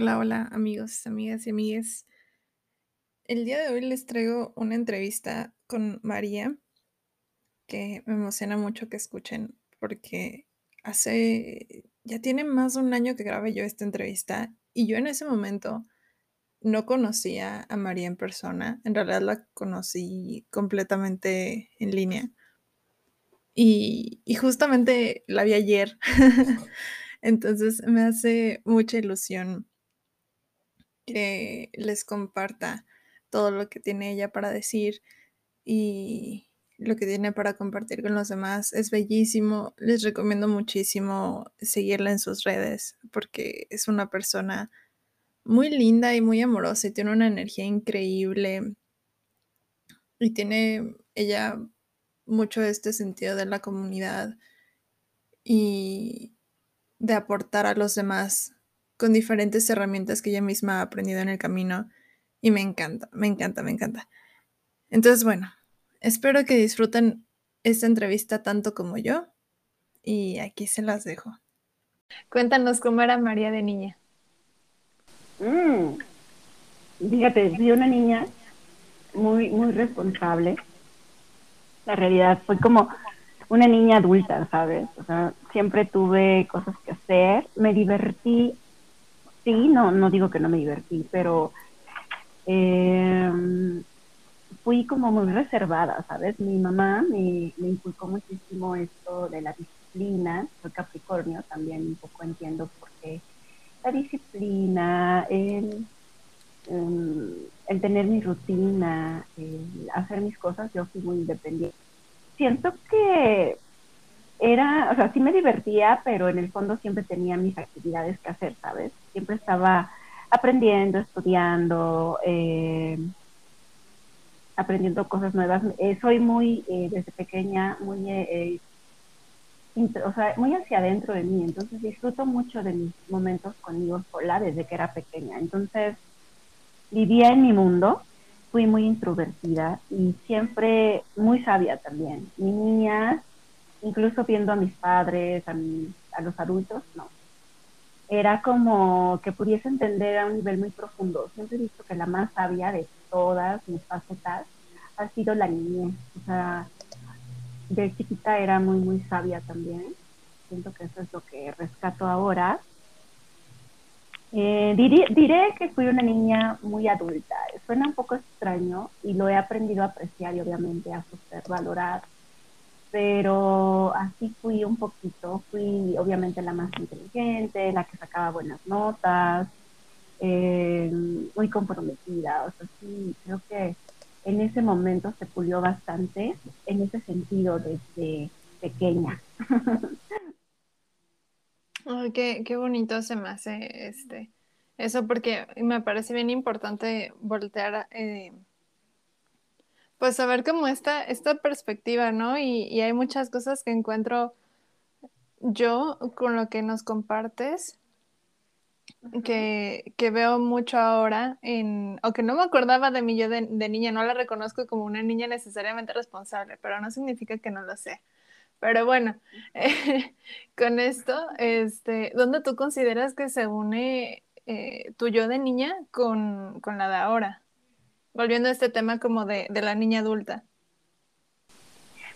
Hola, hola amigos, amigas y amigues. El día de hoy les traigo una entrevista con María que me emociona mucho que escuchen porque hace, ya tiene más de un año que grabé yo esta entrevista y yo en ese momento no conocía a María en persona, en realidad la conocí completamente en línea y, y justamente la vi ayer, entonces me hace mucha ilusión que les comparta todo lo que tiene ella para decir y lo que tiene para compartir con los demás. Es bellísimo. Les recomiendo muchísimo seguirla en sus redes porque es una persona muy linda y muy amorosa y tiene una energía increíble. Y tiene ella mucho este sentido de la comunidad y de aportar a los demás con diferentes herramientas que ella misma ha aprendido en el camino y me encanta, me encanta, me encanta. Entonces, bueno, espero que disfruten esta entrevista tanto como yo y aquí se las dejo. Cuéntanos cómo era María de niña. Mm. Fíjate, fui una niña muy, muy responsable. La realidad fue como una niña adulta, ¿sabes? O sea, siempre tuve cosas que hacer, me divertí sí, no, no digo que no me divertí, pero eh, fui como muy reservada, ¿sabes? Mi mamá me, me, inculcó muchísimo esto de la disciplina, soy Capricornio, también un poco entiendo por qué la disciplina, el, em, el tener mi rutina, el hacer mis cosas, yo fui muy independiente. Siento que era, o sea, sí me divertía, pero en el fondo siempre tenía mis actividades que hacer, ¿sabes? Siempre estaba aprendiendo, estudiando, eh, aprendiendo cosas nuevas. Eh, soy muy, eh, desde pequeña, muy, o sea, muy hacia adentro de mí, entonces disfruto mucho de mis momentos conmigo sola desde que era pequeña. Entonces, vivía en mi mundo, fui muy introvertida y siempre muy sabia también. Mi niña incluso viendo a mis padres, a, a los adultos, no. Era como que pudiese entender a un nivel muy profundo. Siempre he visto que la más sabia de todas mis facetas ha sido la niñez. O sea, de chiquita era muy, muy sabia también. Siento que eso es lo que rescato ahora. Eh, diré, diré, que fui una niña muy adulta. Suena un poco extraño y lo he aprendido a apreciar y obviamente a valorar pero así fui un poquito, fui obviamente la más inteligente, la que sacaba buenas notas, eh, muy comprometida, o sea, sí, creo que en ese momento se pulió bastante en ese sentido desde pequeña. Ay, qué, qué bonito se me hace este eso porque me parece bien importante voltear eh, pues a ver cómo esta, esta perspectiva, ¿no? Y, y, hay muchas cosas que encuentro yo con lo que nos compartes, que, que veo mucho ahora, en, o que no me acordaba de mí yo de, de, niña, no la reconozco como una niña necesariamente responsable, pero no significa que no lo sé. Pero bueno, eh, con esto, este, ¿dónde tú consideras que se une eh, tu yo de niña con, con la de ahora? Volviendo a este tema como de, de, la niña adulta?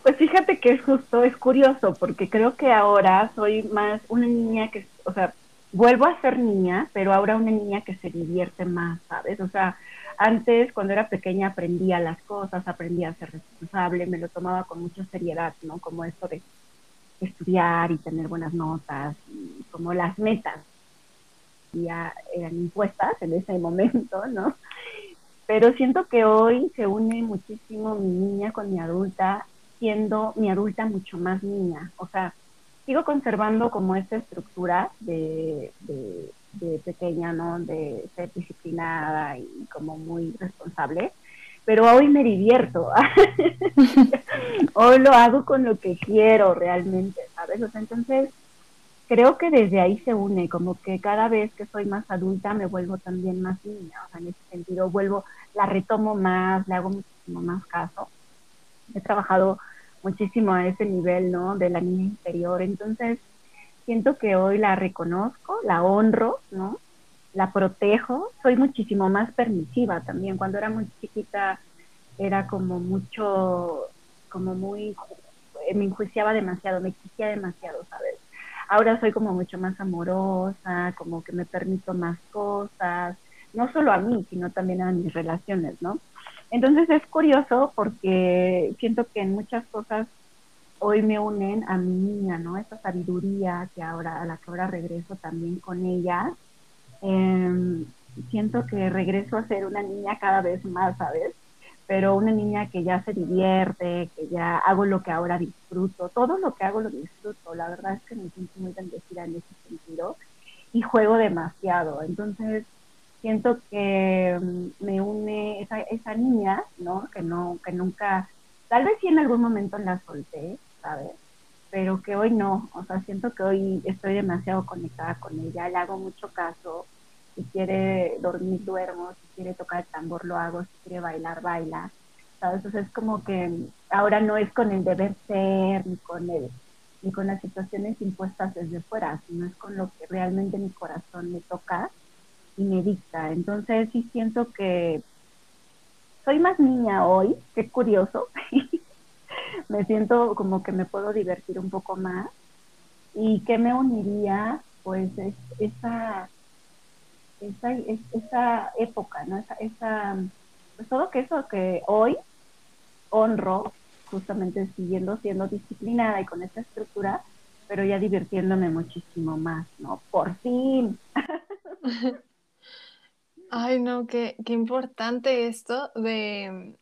Pues fíjate que es justo, es curioso, porque creo que ahora soy más una niña que, o sea, vuelvo a ser niña, pero ahora una niña que se divierte más, ¿sabes? O sea, antes cuando era pequeña aprendía las cosas, aprendía a ser responsable, me lo tomaba con mucha seriedad, ¿no? Como esto de estudiar y tener buenas notas, y como las metas ya eran impuestas en ese momento, ¿no? Pero siento que hoy se une muchísimo mi niña con mi adulta, siendo mi adulta mucho más niña. O sea, sigo conservando como esta estructura de, de, pequeña, ¿no? De ser disciplinada y como muy responsable. Pero hoy me divierto. hoy lo hago con lo que quiero realmente, ¿sabes? O sea, entonces creo que desde ahí se une, como que cada vez que soy más adulta me vuelvo también más niña, o sea, en ese sentido vuelvo, la retomo más, le hago muchísimo más caso. He trabajado muchísimo a ese nivel, ¿no? De la niña interior, entonces siento que hoy la reconozco, la honro, ¿no? la protejo, soy muchísimo más permisiva también. Cuando era muy chiquita era como mucho, como muy, me enjuiciaba demasiado, me exigía demasiado, ¿sabes? Ahora soy como mucho más amorosa, como que me permito más cosas, no solo a mí, sino también a mis relaciones, ¿no? Entonces es curioso porque siento que en muchas cosas hoy me unen a mi niña, ¿no? Esa sabiduría que ahora, a la que ahora regreso también con ella. Em, siento que regreso a ser una niña cada vez más, ¿sabes? Pero una niña que ya se divierte, que ya hago lo que ahora disfruto, todo lo que hago lo disfruto, la verdad es que me siento muy bendecida en ese sentido y juego demasiado, entonces siento que mm, me une esa, esa niña, ¿no? Que no, que nunca, tal vez sí en algún momento la solté, ¿sabes? Pero que hoy no, o sea, siento que hoy estoy demasiado conectada con ella, le hago mucho caso, si quiere dormir, duermo, si quiere tocar el tambor, lo hago, si quiere bailar, baila. Entonces es como que ahora no es con el deber ser, ni con el ni con las situaciones impuestas desde fuera, sino es con lo que realmente mi corazón me toca y me dicta. Entonces sí siento que soy más niña hoy, qué curioso, me siento como que me puedo divertir un poco más. ¿Y qué me uniría? Pues es esa, esa, esa época, ¿no? Esa, esa, pues todo que eso que hoy honro, justamente siguiendo siendo disciplinada y con esa estructura, pero ya divirtiéndome muchísimo más, ¿no? Por fin. Ay, no, qué, qué importante esto de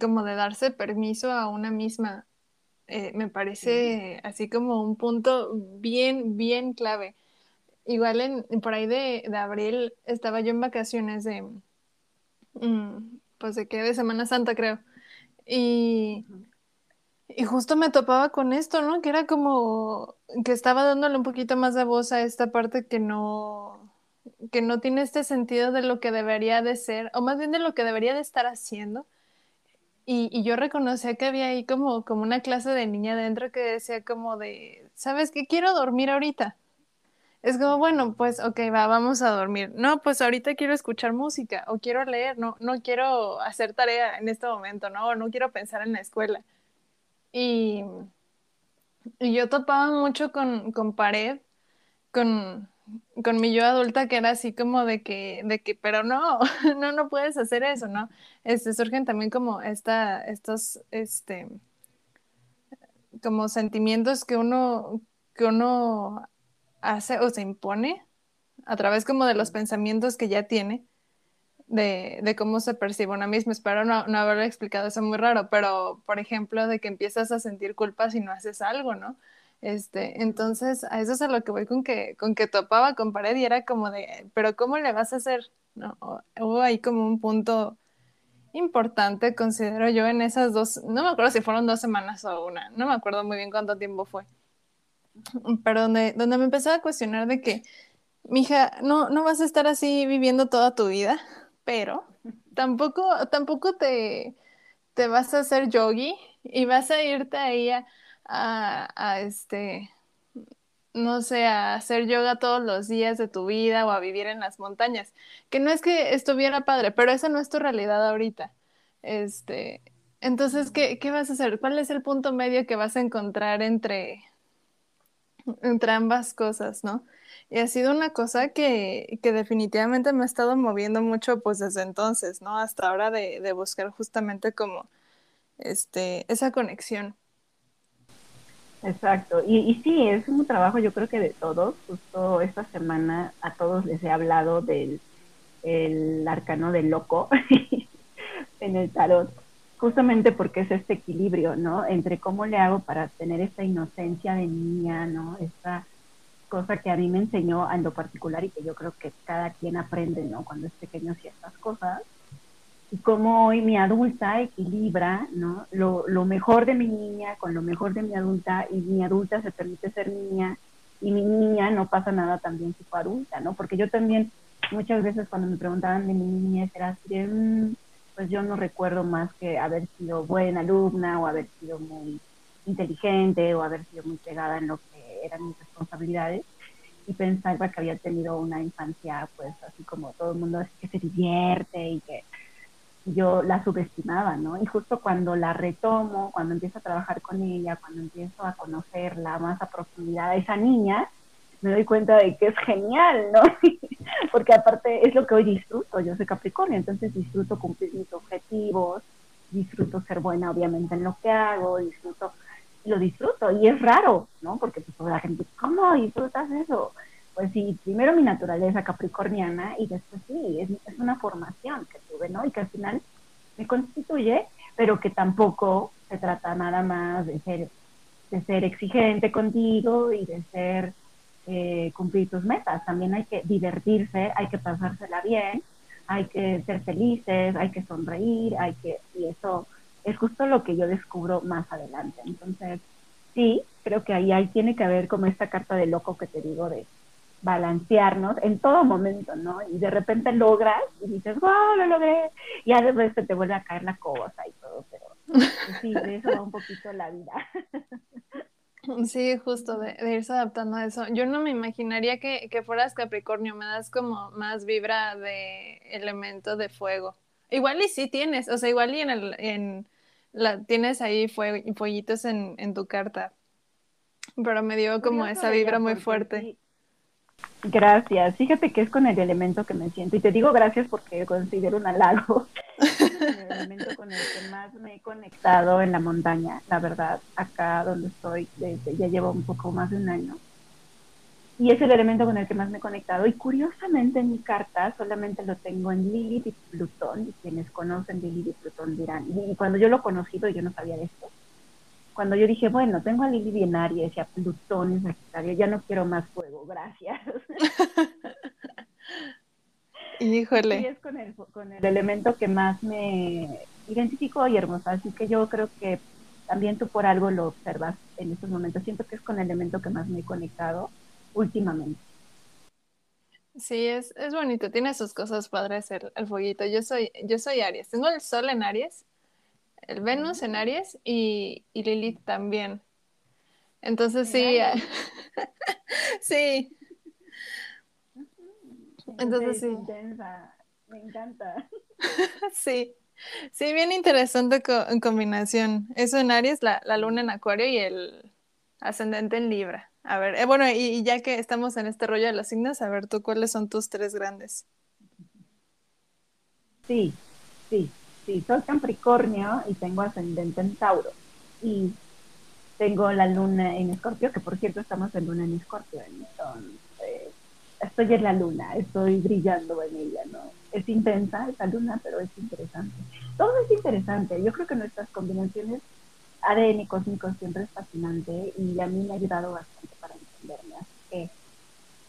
como de darse permiso a una misma. Eh, me parece así como un punto bien, bien clave. Igual en, por ahí de, abril estaba yo en vacaciones de, mm, pues de qué, de Semana Santa creo. Y, y justo me topaba con esto, ¿no? Que era como que estaba dándole un poquito más de voz a esta parte que no, que no tiene este sentido de lo que debería de ser, o más bien de lo que debería de estar haciendo y, yo reconocía que había ahí como, como una clase de niña dentro que decía como de, ¿sabes qué? Quiero dormir ahorita. Es como, bueno, pues, ok, va, vamos a dormir. No, pues ahorita quiero escuchar música o quiero leer, no, no quiero hacer tarea en este momento, ¿no? O no quiero pensar en la escuela. Y, y yo topaba mucho con, con pared, con, con mi yo adulta que era así como de que, de que, pero no, no, no puedes hacer eso, ¿no? Este, surgen también como esta, estos, este, como sentimientos que uno, que uno hace o se impone a través como de los pensamientos que ya tiene de, de cómo se percibe una misma. Espero no, no haberlo explicado eso muy raro, pero por ejemplo, de que empiezas a sentir culpa si no haces algo, ¿no? Este, entonces, a eso es a lo que voy con que, con que topaba con pared y era como de, pero ¿cómo le vas a hacer? ¿No? Hubo ahí como un punto importante, considero yo, en esas dos, no me acuerdo si fueron dos semanas o una, no me acuerdo muy bien cuánto tiempo fue, pero donde, donde me empezó a cuestionar de que, mija, no, no vas a estar así viviendo toda tu vida, pero tampoco, tampoco te, te vas a hacer yogi y vas a irte ahí a a, este, no sé, a hacer yoga todos los días de tu vida o a vivir en las montañas. Que no es que estuviera padre, pero esa no es tu realidad ahorita. Este, entonces, ¿qué, qué vas a hacer? ¿Cuál es el punto medio que vas a encontrar entre, entre ambas cosas, no? Y ha sido una cosa que, que, definitivamente me ha estado moviendo mucho pues desde entonces, ¿no? Hasta ahora de, de buscar justamente como este, esa conexión. Exacto, y, y sí, es un trabajo yo creo que de todos, justo esta semana a todos les he hablado del el arcano del loco en el tarot, justamente porque es este equilibrio, ¿no? Entre cómo le hago para tener esta inocencia de niña, ¿no? Esta cosa que a mí me enseñó en lo particular y que yo creo que cada quien aprende, ¿no? Cuando es pequeño ciertas cosas y cómo hoy mi adulta equilibra ¿no? lo, lo, mejor de mi niña con lo mejor de mi adulta y mi adulta se permite ser niña y mi niña no pasa nada también tipo adulta, ¿no? Porque yo también muchas veces cuando me preguntaban de mi niña era así de, mm, pues yo no recuerdo más que haber sido buena alumna o haber sido muy inteligente o haber sido muy pegada en lo que eran mis responsabilidades. y pensaba que había tenido una infancia, pues así como todo el mundo que se divierte y que yo la subestimaba, ¿no? Y justo cuando la retomo, cuando empiezo a trabajar con ella, cuando empiezo a conocerla más a profundidad, esa niña, me doy cuenta de que es genial, ¿no? Porque aparte es lo que hoy disfruto, yo soy Capricornio, entonces disfruto cumplir mis objetivos, disfruto ser buena obviamente en lo que hago, disfruto, lo disfruto y es raro, ¿no? Porque pues la gente, ¿cómo disfrutas eso? Pues sí, primero mi naturaleza capricorniana y después sí, es, es una formación que tuve, ¿no? Y que al final me constituye, pero que tampoco se trata nada más de ser, de ser exigente contigo y de ser eh, cumplir tus metas. También hay que divertirse, hay que pasársela bien, hay que ser felices, hay que sonreír, hay que, y eso es justo lo que yo descubro más adelante. Entonces, sí, creo que ahí, ahí tiene que haber como esta carta de loco que te digo de balancearnos en todo momento, ¿no? Y de repente logras y dices, wow, lo logré, y a veces te vuelve a caer la cosa y todo, pero pues sí, de eso va un poquito la vida. Sí, justo de, irse adaptando a eso. Yo no me imaginaría que, que, fueras Capricornio, me das como más vibra de elemento de fuego. Igual y sí tienes, o sea, igual y en, el, en la, tienes ahí fuego, fueguitos en, en, tu carta, pero me dio como esa vibra muy fuerte. Gracias. Fíjate que es con el elemento que me siento. Y te digo gracias porque considero un halago. el elemento con el que más me he conectado en la montaña, la verdad, acá donde estoy, desde ya llevo un poco más de un año. Y es el elemento con el que más me he conectado. Y curiosamente en mi carta solamente lo tengo en Lilith y Plutón. Y quienes conocen Lilith y Plutón dirán, y cuando yo lo he conocido yo no sabía de esto cuando yo dije, bueno, tengo a Lili en Aries y a Plutón en Sagitario, ya no quiero más fuego, gracias. Híjole. Y es con el, con el elemento que más me identifico y hermosa, así que yo creo que también tú por algo lo observas en estos momentos. Siento que es con el elemento que más me he conectado últimamente. Sí, es, es bonito, tiene sus cosas padres el, el fueguito. Yo soy, yo soy Aries, tengo el sol en Aries el Venus en Aries y, y Lilith también. Entonces sí, sí. Entonces sí. Me encanta. sí. Sí, bien interesante en combinación. Eso en Aries, la, la, luna en Acuario y el ascendente en Libra. A ver, eh, bueno, y, y, ya que estamos en este rollo de los signos, a ver tú cuáles son tus tres grandes. Sí, sí sí, soy Capricornio y tengo ascendente en Tauro. Y tengo la luna en Escorpio, que por cierto estamos en luna en Escorpio. Entonces, estoy en la luna, estoy brillando en ella, ¿no? Es intensa esa luna, pero es interesante. Todo es interesante. Yo creo que nuestras combinaciones ADN cósmicos siempre es fascinante y a mí me ha ayudado bastante para entenderme. Así que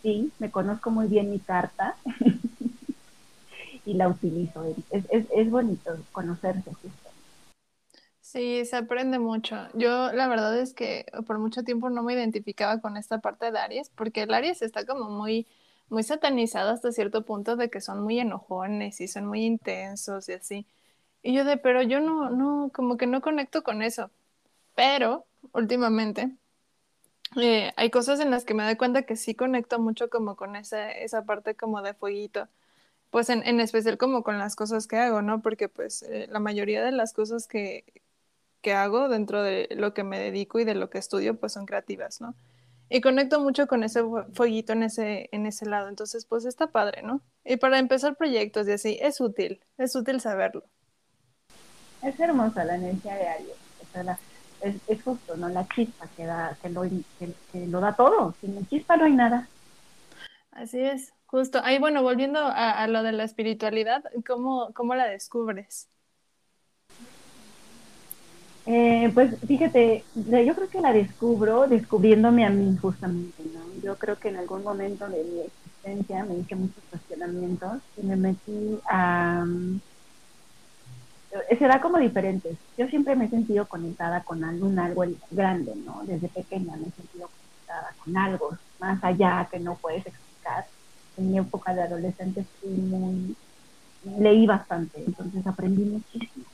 sí, me conozco muy bien mi carta. y la utilizo. Es, es, es bonito conocerse justo. Sí, se aprende mucho. Yo la verdad es que por mucho tiempo no me identificaba con esta parte de Aries, porque el Aries está como muy, muy satanizado hasta cierto punto de que son muy enojones y son muy intensos y así. Y yo de, pero yo no, no, como que no conecto con eso. Pero últimamente eh, hay cosas en las que me doy cuenta que sí conecto mucho como con esa, esa parte como de fueguito pues en, en, especial como con las cosas que hago, ¿no? Porque pues eh, la mayoría de las cosas que, que hago dentro de lo que me dedico y de lo que estudio, pues son creativas, ¿no? Y conecto mucho con ese fueguito en ese, en ese lado, entonces pues está padre, ¿no? Y para empezar proyectos y así, es útil, es útil saberlo. Es hermosa la energía de Aries, o sea, la, es, es, justo, ¿no? La chispa que, da, que, lo, que, que lo da todo, sin chispa no hay nada. Así es. Justo, ahí bueno, volviendo a, lo de la espiritualidad, ¿cómo, cómo la descubres? Eh, pues fíjate, yo creo que la descubro descubriéndome a mí justamente, ¿no? Yo creo que en algún momento de mi existencia me hice muchos cuestionamientos y me metí a... Eh, será como diferentes. Yo siempre me he sentido conectada con algún algo grande, ¿no? Desde pequeña me he sentido conectada con algo más allá que no puedes explicar en mi época de adolescente fui muy, leí bastante, entonces aprendí muchísimo,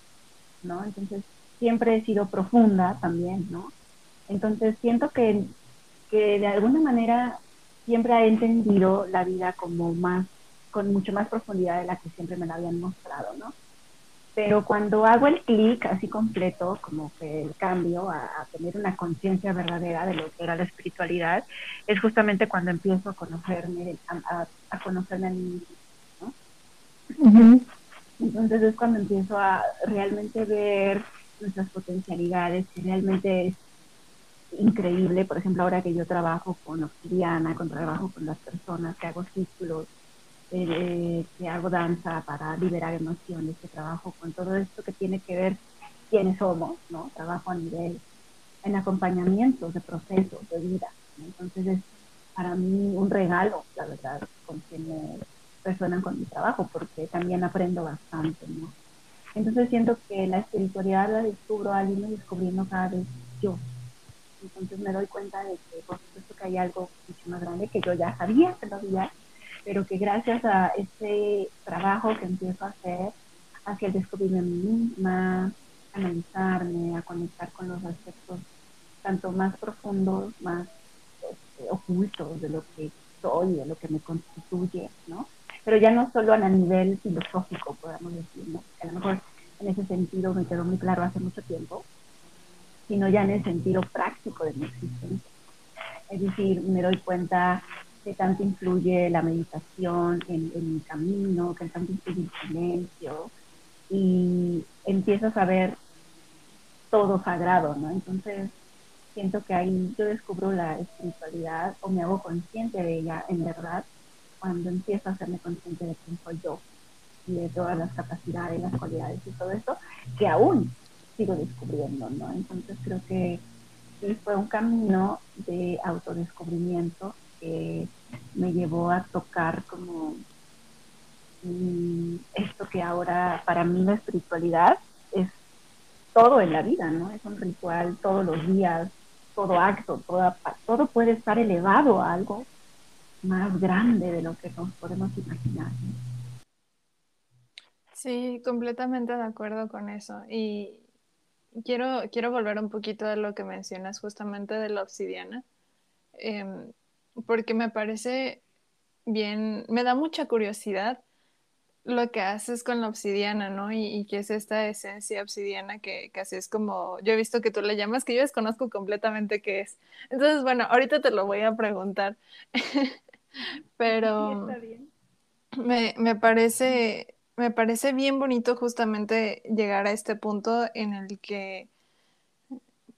¿no? Entonces siempre he sido profunda también, ¿no? Entonces siento que, que de alguna manera siempre he entendido la vida como más, con mucho más profundidad de la que siempre me la habían mostrado, ¿no? Pero cuando hago el clic así completo, como que el cambio a, tener una conciencia verdadera de lo que era la espiritualidad, es justamente cuando empiezo a conocerme, a, conocerme a mí mismo, ¿no? Entonces es cuando empiezo a realmente ver nuestras potencialidades, que realmente es increíble. Por ejemplo, ahora que yo trabajo con Obsidiana, con trabajo con las personas, que hago círculos, eh, que hago danza para liberar emociones, que trabajo con todo esto que tiene que ver quiénes somos, ¿no? Trabajo a nivel en acompañamiento de procesos de vida. Entonces es para mí un regalo, la verdad, con quienes resuenan con mi trabajo, porque también aprendo bastante, ¿no? Entonces siento que la espiritualidad la descubro al irme descubriendo cada vez yo. Entonces me doy cuenta de que por supuesto que hay algo mucho más grande que yo ya sabía que lo había, pero que gracias a ese trabajo que empiezo a hacer hacia el descubrirme a mí misma, analizarme, a conectar con los aspectos tanto más profundos, más este, ocultos de lo que soy, de lo que me constituye, ¿no? Pero ya no solo a nivel filosófico, podemos decir, ¿no? a lo mejor en ese sentido me quedó muy claro hace mucho tiempo, sino ya en el sentido práctico de mi existencia. Es decir, me doy cuenta que tanto influye la meditación en, mi camino, que tanto influye el silencio, y empiezo a saber todo sagrado, ¿no? Entonces, siento que ahí yo descubro la espiritualidad o me hago consciente de ella en verdad cuando empiezo a hacerme consciente de quién soy yo y de todas las capacidades, las cualidades y todo eso, que aún sigo descubriendo, ¿no? Entonces creo que fue un camino de autodescubrimiento me llevó a tocar como mm, esto que ahora para mí la espiritualidad es todo en la vida, ¿no? Es un ritual todos los días, todo acto, toda, todo puede estar elevado a algo más grande de lo que nos podemos imaginar. Sí, completamente de acuerdo con eso. Y quiero, quiero volver un poquito a lo que mencionas justamente de la obsidiana. Em, porque me parece bien, me da mucha curiosidad lo que haces con la obsidiana, ¿no? Y, y qué es esta esencia obsidiana que casi es como, yo he visto que tú le llamas, que yo desconozco completamente qué es. Entonces, bueno, ahorita te lo voy a preguntar. Pero Me, me, parece, me parece bien bonito justamente llegar a este punto en el que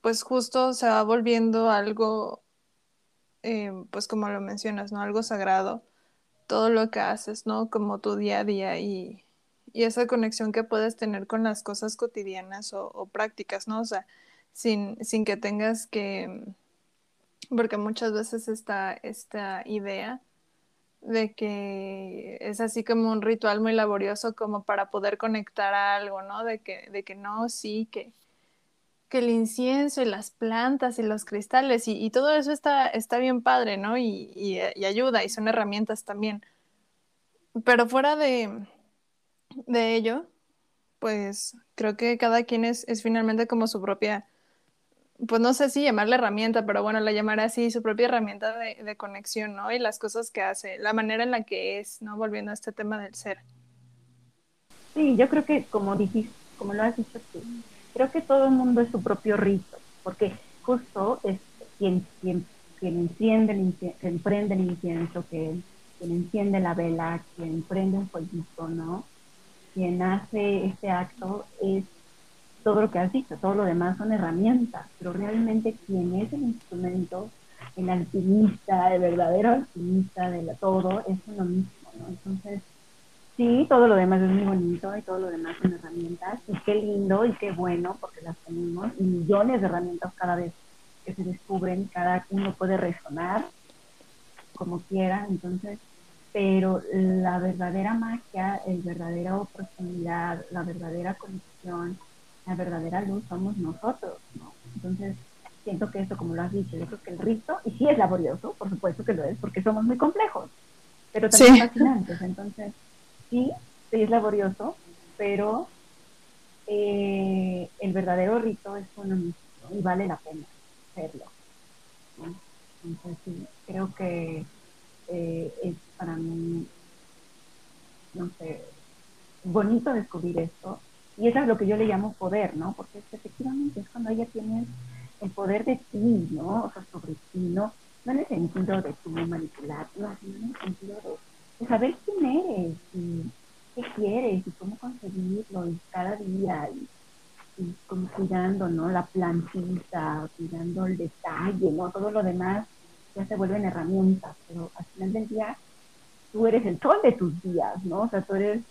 pues justo se va volviendo algo eh, pues como lo mencionas, ¿no? Algo sagrado, todo lo que haces, ¿no? Como tu día a día y, esa conexión que puedes tener con las cosas cotidianas o, prácticas, ¿no? O sea, sin, sin, que tengas que, porque muchas veces está esta idea de que es así como un ritual muy laborioso como para poder conectar a algo, ¿no? De que, de que no, sí, que, que el incienso y las plantas y los cristales y, todo eso está, está bien padre, ¿no? Y, ayuda y son herramientas también. Pero fuera de, de ello, pues creo que cada quien es, finalmente como su propia, pues no sé si llamarle herramienta, pero bueno, la llamaré así, su propia herramienta de, de conexión, ¿no? Y las cosas que hace, la manera en la que es, ¿no? Volviendo a este tema del ser. Sí, yo creo que como dijiste, como lo has dicho tú, creo que todo el mundo es su propio rito, porque justo es quien, quien, quien enciende, quien prende el incienso, que, quien enciende la vela, quien prende un fueguito, ¿no? Quien hace este acto es todo lo que has dicho, todo lo demás son herramientas, pero realmente quien es el instrumento, el alpinista, el verdadero alpinista de todo, es uno mismo, ¿no? Entonces, Sí, todo lo demás es muy bonito y todo lo demás son herramientas. Y qué lindo y qué bueno porque las tenemos. Y millones de herramientas cada vez que se descubren, cada uno puede resonar como quiera. Entonces, pero la verdadera magia, la verdadera oportunidad, la verdadera conexión, la verdadera luz somos nosotros, ¿no? Entonces, siento que esto, como lo has dicho, yo creo que el rito, y sí es laborioso, por supuesto que lo es, porque somos muy complejos, pero también fascinantes. Entonces, sí, sí es laborioso, pero eh, el verdadero rito es uno mismo y vale la pena hacerlo. Entonces sí, creo que eh, es para mí, no sé, bonito descubrir esto. Y eso es lo que yo le llamo poder, ¿no? Porque efectivamente es cuando ella tiene el poder de ti, ¿no? O sea, sobre ti, ¿no? No en el sentido de tú manipular, no, en el sentido de, saber quién eres y qué quieres y cómo conseguirlo y cada día y, como cuidando, ¿no? La plantita, cuidando el detalle, ¿no? Todo lo demás ya se vuelven herramientas, pero al final del día tú eres el sol de tus días, ¿no? O sea, tú eres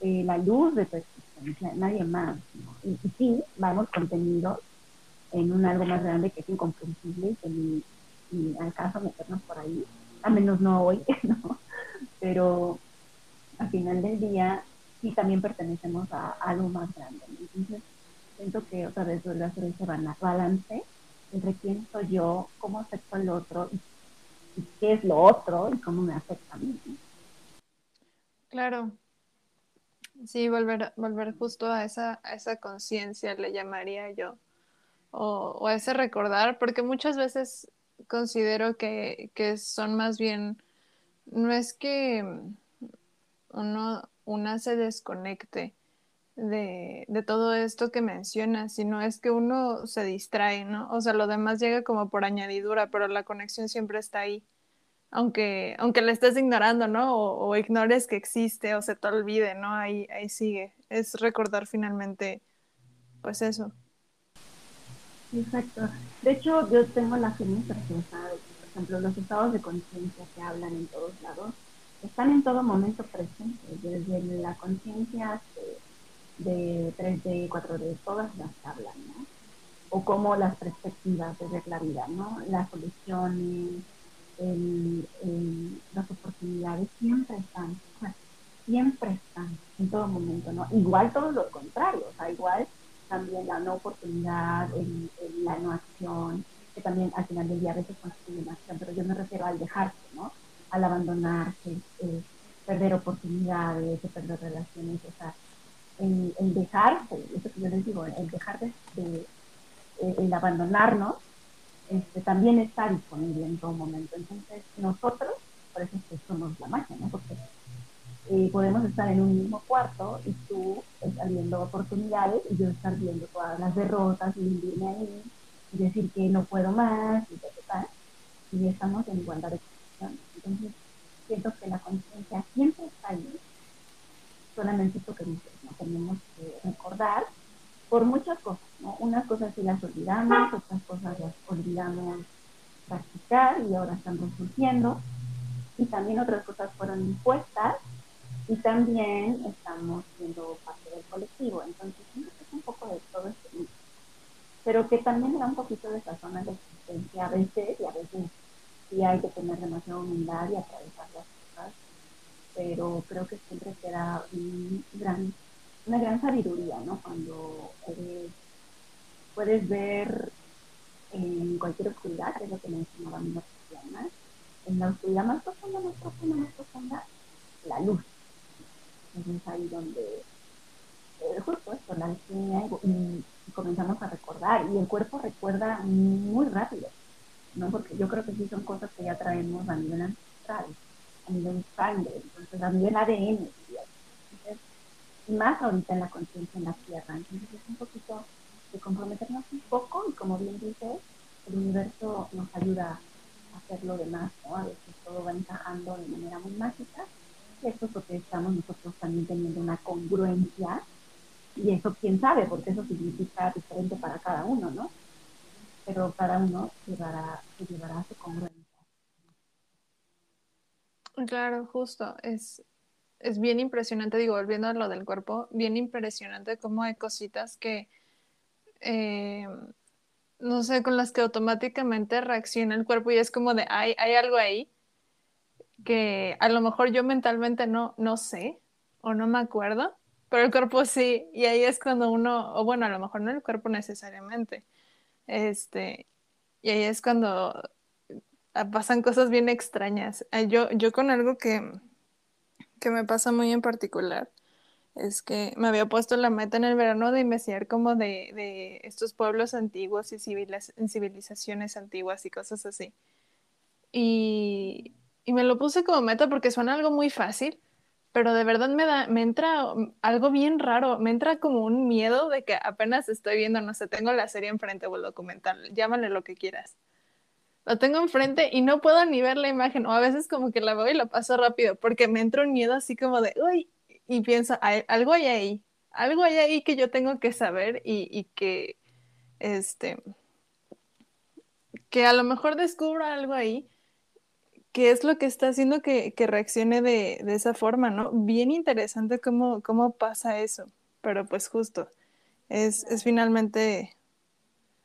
eh, la luz de tu existencia, nadie más, ¿no? Y, y sí, vamos contenidos en un algo más grande que es incomprensible y que ni, ni alcanza meternos por ahí, a menos no hoy, ¿no? Pero al final del día sí también pertenecemos a, algo más grande. Entonces, siento que otra vez vuelve a hacer ese balance entre quién soy yo, cómo afecto al otro qué es lo otro y cómo me afecta a mí. Claro. Sí, volver, volver justo a esa, a esa conciencia, le llamaría yo o, a ese recordar, porque muchas veces considero que, son más bien, no es que uno, una se desconecte de, de, todo esto que mencionas, sino es que uno se distrae, ¿no? O sea, lo demás llega como por añadidura, pero la conexión siempre está ahí. Aunque, aunque la estés ignorando, ¿no? O, ignores que existe o se te olvide, ¿no? Ahí, ahí sigue. Es recordar finalmente, pues eso. Exacto. De hecho, yo tengo la firme ejemplo, los estados de conciencia que hablan en todos lados están en todo momento presentes, desde la conciencia de, 3D, 4D, todas las hablan, ¿no? O como las perspectivas de ver la vida, ¿no? Las soluciones, las oportunidades siempre están, siempre están en todo momento, ¿no? Igual todo lo contrario, o sea, igual también la no oportunidad, la no acción, que también al final del día a veces constituye una acción, pero yo me refiero al dejarse, ¿no? Al abandonarse, eh, perder oportunidades, perder relaciones, o sea, el, dejarse, eso que yo les digo, el dejar de, eh, el abandonarnos, este, también está disponible en todo momento. Entonces, nosotros, por eso es que somos la magia, ¿no? Porque eh, podemos estar en un mismo cuarto y tú estás viendo oportunidades y yo estar viendo todas las derrotas y vivirme ahí decir que no puedo más y tal, y estamos en igualdad de condiciones. Entonces, siento que la conciencia siempre está ahí, solamente esto que dices, ¿no? Tenemos que recordar por muchas cosas, ¿no? Unas cosas sí las olvidamos, otras cosas las olvidamos practicar y ahora están resurgiendo, y también otras cosas fueron impuestas y también estamos siendo parte del colectivo. Entonces, es un poco de todo esto, pero que también da un poquito de esa zona de existencia a veces, y a veces sí hay que tener demasiada humildad y atravesar las cosas, pero creo que siempre queda un gran, una gran sabiduría, ¿no? Cuando puedes ver en cualquier oscuridad, que es lo que mencionaba mi en la oscuridad más profunda, más profunda, más profunda, la luz es ahí donde eh, justo esto, la alquimia y, comenzamos a recordar y el cuerpo recuerda muy rápido, ¿no? Porque yo creo que sí son cosas que ya traemos a nivel ancestral, a nivel sangre, entonces a nivel ADN, y más ahorita en la conciencia en la tierra, entonces es un poquito de comprometernos un poco y como bien dices, el universo nos ayuda a hacer lo demás, ¿no? A veces todo va encajando de manera muy mágica eso porque estamos nosotros también teniendo una congruencia y eso quién sabe, porque eso significa diferente para cada uno, ¿no? Pero cada uno llevará, llevará su congruencia. Claro, justo, es, es bien impresionante, digo, volviendo a lo del cuerpo, bien impresionante cómo hay cositas que, eh, no sé, con las que automáticamente reacciona el cuerpo y es como de, hay, hay algo ahí que a lo mejor yo mentalmente no, no sé o no me acuerdo, pero el cuerpo sí, y ahí es cuando uno, o bueno, a lo mejor no el cuerpo necesariamente, este, y ahí es cuando pasan cosas bien extrañas. Eh, yo, yo con algo que, que me pasa muy en particular, es que me había puesto la meta en el verano de investigar como de, de estos pueblos antiguos y civilizaciones antiguas y cosas así. Y y me lo puse como meta porque suena algo muy fácil, pero de verdad me da, me entra algo bien raro, me entra como un miedo de que apenas estoy viendo, no sé, tengo la serie enfrente o el documental, llámale lo que quieras. Lo tengo enfrente y no puedo ni ver la imagen, o a veces como que la veo y la paso rápido, porque me entra un miedo así como de, uy, y pienso, algo hay ahí, algo hay ahí que yo tengo que saber y, y que, este, que a lo mejor descubra algo ahí qué es lo que está haciendo que, reaccione de, esa forma, ¿no? Bien interesante cómo, cómo pasa eso, pero pues justo, es, finalmente,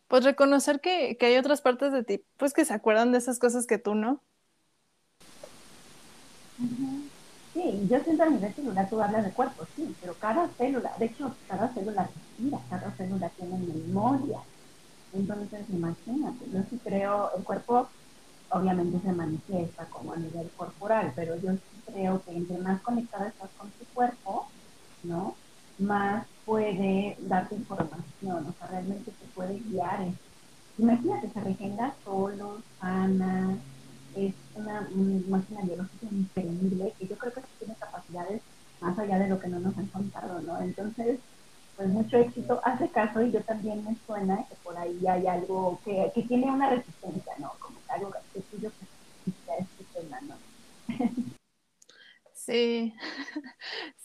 pues reconocer que, hay otras partes de ti, pues que se acuerdan de esas cosas que tú no. Sí, yo siento a nivel celular tú hablas de cuerpo, sí, pero cada célula, de hecho, cada célula respira, cada célula tiene memoria. Entonces, imagínate, yo sí creo, el cuerpo obviamente se manifiesta como a nivel corporal, pero yo creo que entre más conectada estás con tu cuerpo, ¿no? Más puede darte información, o sea, realmente te puede guiar. Imagínate, se regenera solo, sana, es una, máquina biológica increíble, que yo creo que tiene capacidades más allá de lo que no nos han contado, ¿no? Entonces, pues mucho éxito, hace caso y yo también me suena que por ahí hay algo que, que tiene una resistencia, ¿no? Como algo que tuyo este ¿no? Sí,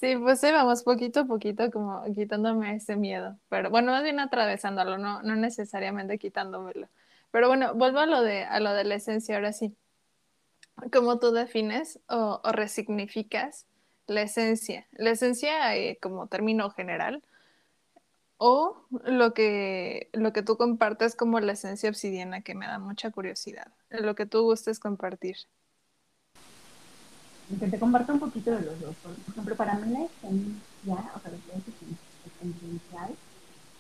sí, pues sí, vamos poquito a poquito como quitándome ese miedo, pero bueno, más bien atravesándolo, no, no necesariamente quitándomelo. Pero bueno, vuelvo a lo de, a lo de la esencia ahora sí. ¿Cómo tú defines o, o resignificas la esencia? La esencia eh, como término general o lo que, lo que tú compartes como la esencia obsidiana, que me da mucha curiosidad. Lo que tú gustes compartir. Que te comparto un poquito de los dos. Por ejemplo, para mí la esencia, o sea, esencia esencial,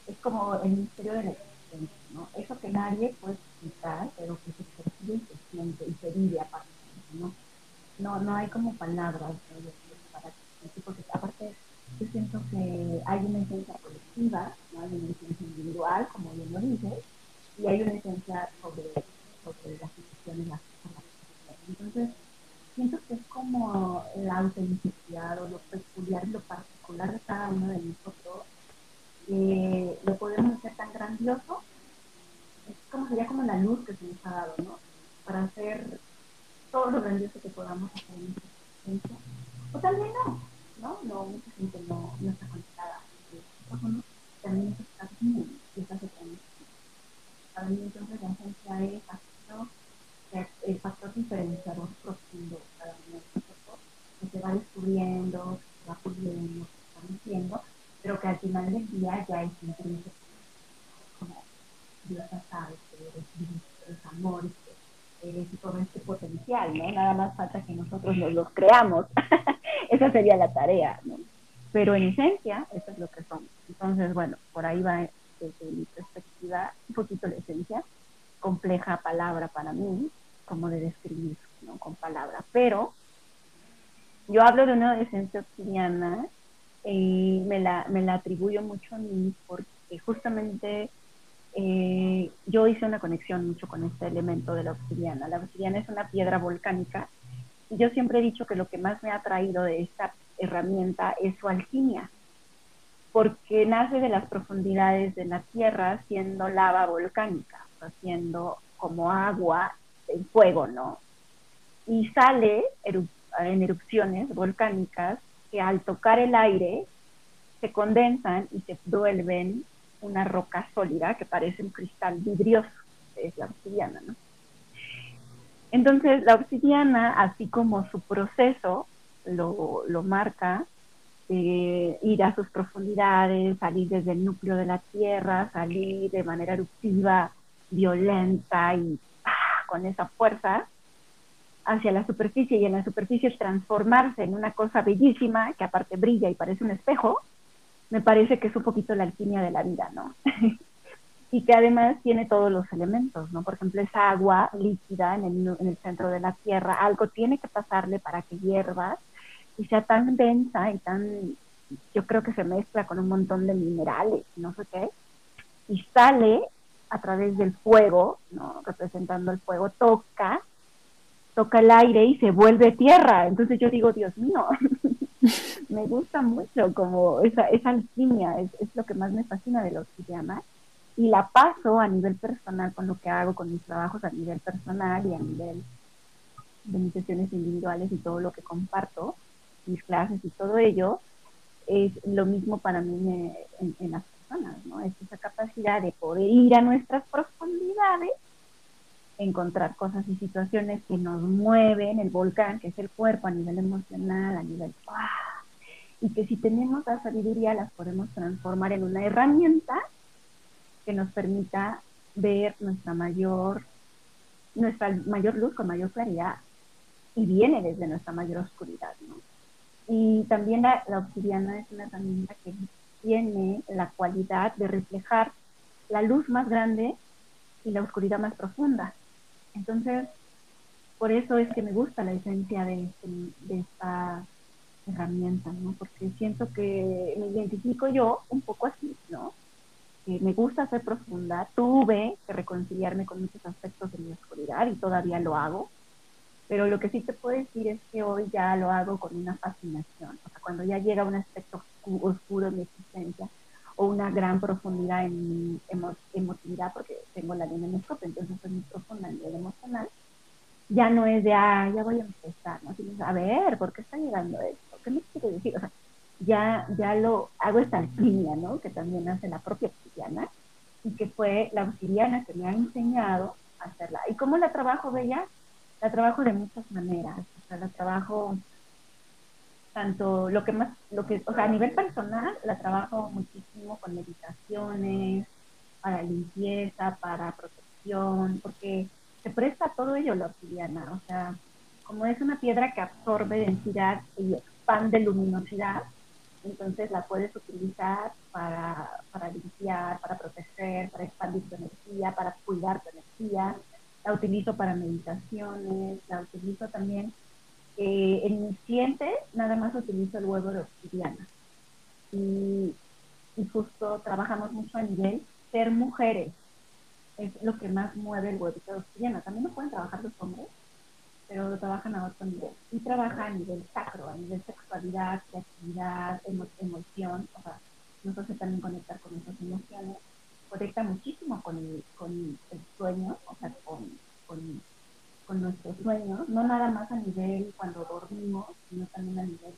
es como el misterio de la existencia, ¿no? Eso que nadie puede explicar, pero que se percibe y se siente y se vive aparte, ¿no? No, no hay como palabras ¿no? para porque aparte yo siento que hay una esencia hay una esencia individual, como bien lo dices, y hay una esencia sobre, sobre las instituciones, las Entonces, siento que es como la autenticidad o lo peculiar lo particular de cada uno de nosotros, que lo podemos hacer tan grandioso, es como sería como la luz que se nos ha dado, ¿no? Para hacer todo lo grandioso que podamos hacer en nuestra existencia. O también no, ¿no? No, mucha gente no, no está conectada. También también está bien y está Para mí entonces la esencia es el factor diferenciador profundo para nosotros, que se va descubriendo, se va puliendo, que se va metiendo, pero que al final del día ya es intrínseco. Como Dios ya sabe que eres todo este potencial, ¿no? Nada más falta que nosotros nos los creamos. Esa sería la tarea, ¿no? Pero en esencia, eso es lo que somos. Entonces, bueno, por ahí va desde mi perspectiva un poquito la esencia, compleja palabra para mí, como de describir, ¿no? Con palabra. Pero yo hablo de una esencia obsidiana y me la, me la atribuyo mucho a mí porque justamente eh, yo hice una conexión mucho con este elemento de la obsidiana. La obsidiana es una piedra volcánica y yo siempre he dicho que lo que más me ha traído de esta herramienta es su alquimia, porque nace de las profundidades de la tierra siendo lava volcánica, siendo como agua en fuego, ¿no? Y sale en erupciones volcánicas que al tocar el aire se condensan y se vuelven una roca sólida que parece un cristal vidrioso, es la obsidiana, ¿no? Entonces, la obsidiana, así como su proceso lo, lo marca, eh, ir a sus profundidades, salir desde el núcleo de la Tierra, salir de manera eruptiva, violenta y ¡ah! con esa fuerza hacia la superficie y en la superficie transformarse en una cosa bellísima que aparte brilla y parece un espejo, me parece que es un poquito la alquimia de la vida, ¿no? y que además tiene todos los elementos, ¿no? Por ejemplo, esa agua líquida en el, en el centro de la tierra, algo tiene que pasarle para que hierva y sea tan densa y tan, yo creo que se mezcla con un montón de minerales, no sé qué, y sale a través del fuego, ¿no? Representando el fuego, toca toca el aire y se vuelve tierra. Entonces yo digo, Dios mío, me gusta mucho como esa, esa alquimia, es, es, lo que más me fascina de la obsidiana. Y la paso a nivel personal con lo que hago, con mis trabajos a nivel personal y a nivel de mis sesiones individuales y todo lo que comparto, mis clases y todo ello, es lo mismo para mí en, en las personas, ¿no? Es esa capacidad de poder ir a nuestras profundidades encontrar cosas y situaciones que nos mueven, el volcán, que es el cuerpo a nivel emocional, a nivel... Y que si tenemos la sabiduría las podemos transformar en una herramienta que nos permita ver nuestra mayor, nuestra mayor luz con mayor claridad y viene desde nuestra mayor oscuridad, ¿no? Y también la, obsidiana es una herramienta que tiene la cualidad de reflejar la luz más grande y la oscuridad más profunda. Entonces, por eso es que me gusta la esencia de, de esta herramienta, ¿no? Porque siento que me identifico yo un poco así, ¿no? Que me gusta ser profunda, tuve que reconciliarme con muchos aspectos de mi oscuridad y todavía lo hago, pero lo que sí te puedo decir es que hoy ya lo hago con una fascinación, o sea, cuando ya llega un aspecto oscuro en mi existencia, o una gran profundidad en mi emotividad, porque tengo la línea en escope, entonces soy muy profunda a nivel emocional, ya no es de, ah, ya voy a empezar, ¿no? Sino, a ver, ¿por qué está llegando esto? ¿Qué me quiere decir? O sea, ya, ya lo hago esta alquimia, ¿no? Que también hace la propia obsidiana, y que fue la obsidiana que me ha enseñado a hacerla. ¿Y cómo la trabajo, Bella? La trabajo de muchas maneras, o sea, la trabajo tanto lo que más, lo que, o sea, a nivel personal, la trabajo muchísimo con meditaciones, para limpieza, para protección, porque se presta todo ello la obsidiana, o sea, como es una piedra que absorbe densidad y expande luminosidad, entonces la puedes utilizar para, para limpiar, para proteger, para expandir tu energía, para cuidar tu energía, la utilizo para meditaciones, la utilizo también eh, en mi cliente nada más utilizo el huevo de obsidiana. Y, justo trabajamos mucho a nivel ser mujeres. Es lo que más mueve el huevito de obsidiana. También lo pueden trabajar los hombres, pero lo trabajan a otro nivel. Y trabaja a nivel sacro, a nivel sexualidad, creatividad, emoción. O sea, nos hace también conectar con esas emociones. Conecta muchísimo con el, con el sueño, o sea, con, con con nuestros sueños, no nada más a nivel cuando dormimos, sino también a nivel,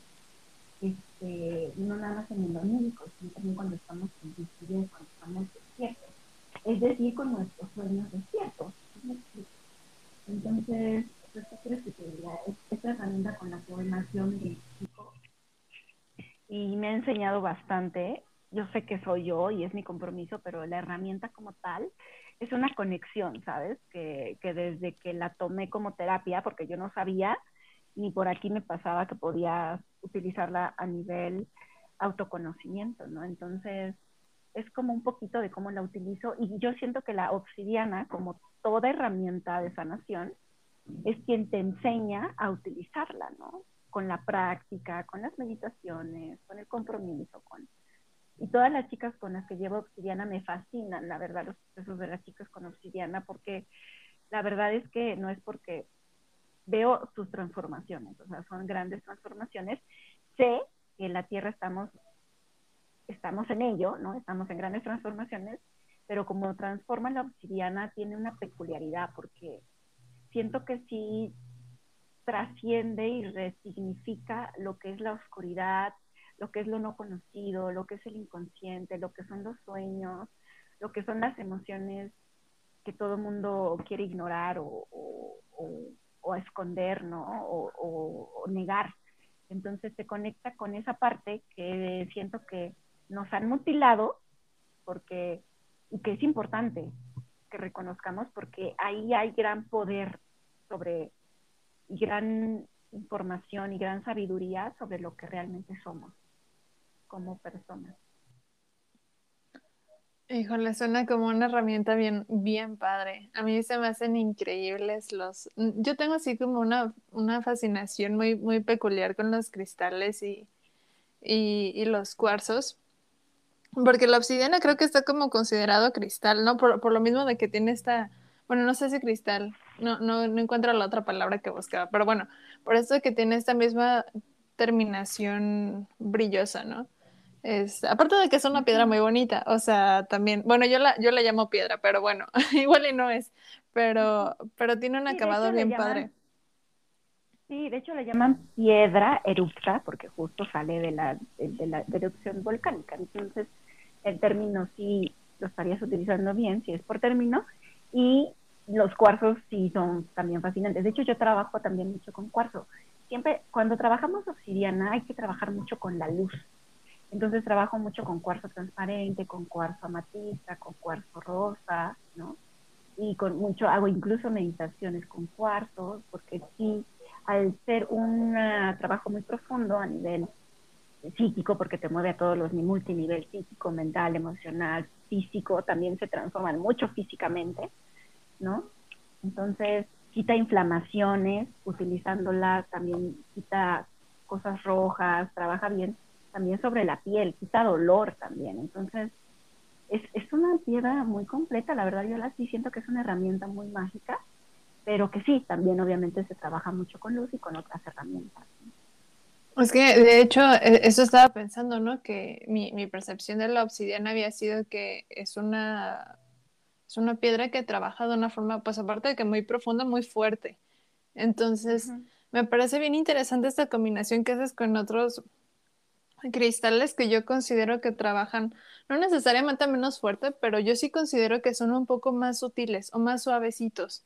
este, no nada más en el onírico, sino también cuando estamos en lucidez, cuando estamos despiertos. Es decir, con nuestros sueños despiertos. Entonces, pues, ¿qué crees que te diría? Esta herramienta con la hoy nació mi y me ha enseñado bastante. Yo sé que soy yo y es mi compromiso, pero la herramienta como tal es una conexión, ¿sabes? Que, que desde que la tomé como terapia, porque yo no sabía, ni por aquí me pasaba que podía utilizarla a nivel autoconocimiento, ¿no? Entonces, es como un poquito de cómo la utilizo y yo siento que la obsidiana, como toda herramienta de sanación, es quien te enseña a utilizarla, ¿no? Con la práctica, con las meditaciones, con el compromiso, con y todas las chicas con las que llevo obsidiana me fascinan, la verdad, los procesos de las chicas con obsidiana, porque la verdad es que no es porque veo sus transformaciones, o sea, son grandes transformaciones. Sé que en la Tierra estamos, estamos en ello, ¿no? Estamos en grandes transformaciones, pero como transforma la obsidiana tiene una peculiaridad, porque siento que sí trasciende y resignifica lo que es la oscuridad, lo que es lo no conocido, lo que es el inconsciente, lo que son los sueños, lo que son las emociones que todo mundo quiere ignorar o, esconder, ¿no? O, negar. Entonces se conecta con esa parte que siento que nos han mutilado porque, y que es importante que reconozcamos porque ahí hay gran poder sobre, y gran información y gran sabiduría sobre lo que realmente somos como persona. Híjole, suena como una herramienta bien, bien padre. A mí se me hacen increíbles los... Yo tengo así como una, una fascinación muy, muy peculiar con los cristales y, y, los cuarzos. Porque la obsidiana creo que está como considerado cristal, ¿no? Por, por, lo mismo de que tiene esta, bueno, no sé si cristal, no, no, no encuentro la otra palabra que buscaba, pero bueno, por eso que tiene esta misma terminación brillosa, ¿no? Es, aparte de que es una piedra muy bonita, o sea, también, bueno, yo la, yo la llamo piedra, pero bueno, igual y no es, pero, pero tiene un acabado bien padre. Sí, de hecho le llaman piedra erupta, porque justo sale de la, de, la erupción volcánica, entonces el término sí lo estarías utilizando bien, si es por término, y los cuarzos sí son también fascinantes. De hecho, yo trabajo también mucho con cuarzo. Siempre, cuando trabajamos obsidiana, hay que trabajar mucho con la luz. Entonces trabajo mucho con cuarzo transparente, con cuarzo amatista, con cuarzo rosa, ¿no? Y con mucho, hago incluso meditaciones con cuarzos, porque sí, al ser un trabajo muy profundo a nivel psíquico, porque te mueve a todos los multinivel psíquico, mental, emocional, físico, también se transforman mucho físicamente, ¿no? Entonces, quita inflamaciones, utilizándola, también quita cosas rojas, trabaja bien también sobre la piel, quita dolor también. Entonces, es, es una piedra muy completa, la verdad yo la sí siento que es una herramienta muy mágica, pero que sí, también obviamente se trabaja mucho con luz y con otras herramientas. Es que, de hecho, e, eso estaba pensando, ¿no? Que mi, mi percepción de la obsidiana había sido que es una, es una piedra que trabaja de una forma, pues aparte de que muy profunda, muy fuerte. Entonces, me parece bien interesante esta combinación que haces con otros cristales que yo considero que trabajan, no necesariamente menos fuerte, pero yo sí considero que son un poco más sutiles o más suavecitos.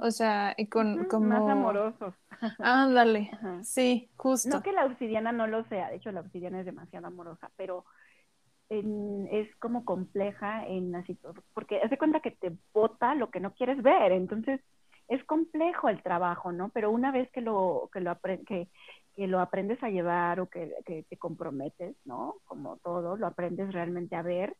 O sea, y con como... Más amorosos. Ándale, sí, justo. No que la obsidiana no lo sea, de hecho la obsidiana es demasiado amorosa, pero es como compleja en la situación, porque hace cuenta que te bota lo que no quieres ver, entonces es complejo el trabajo, ¿no? Pero una vez que lo, que lo, que, que lo aprendes a llevar o que, te comprometes, ¿no? Como todo, lo aprendes realmente a ver.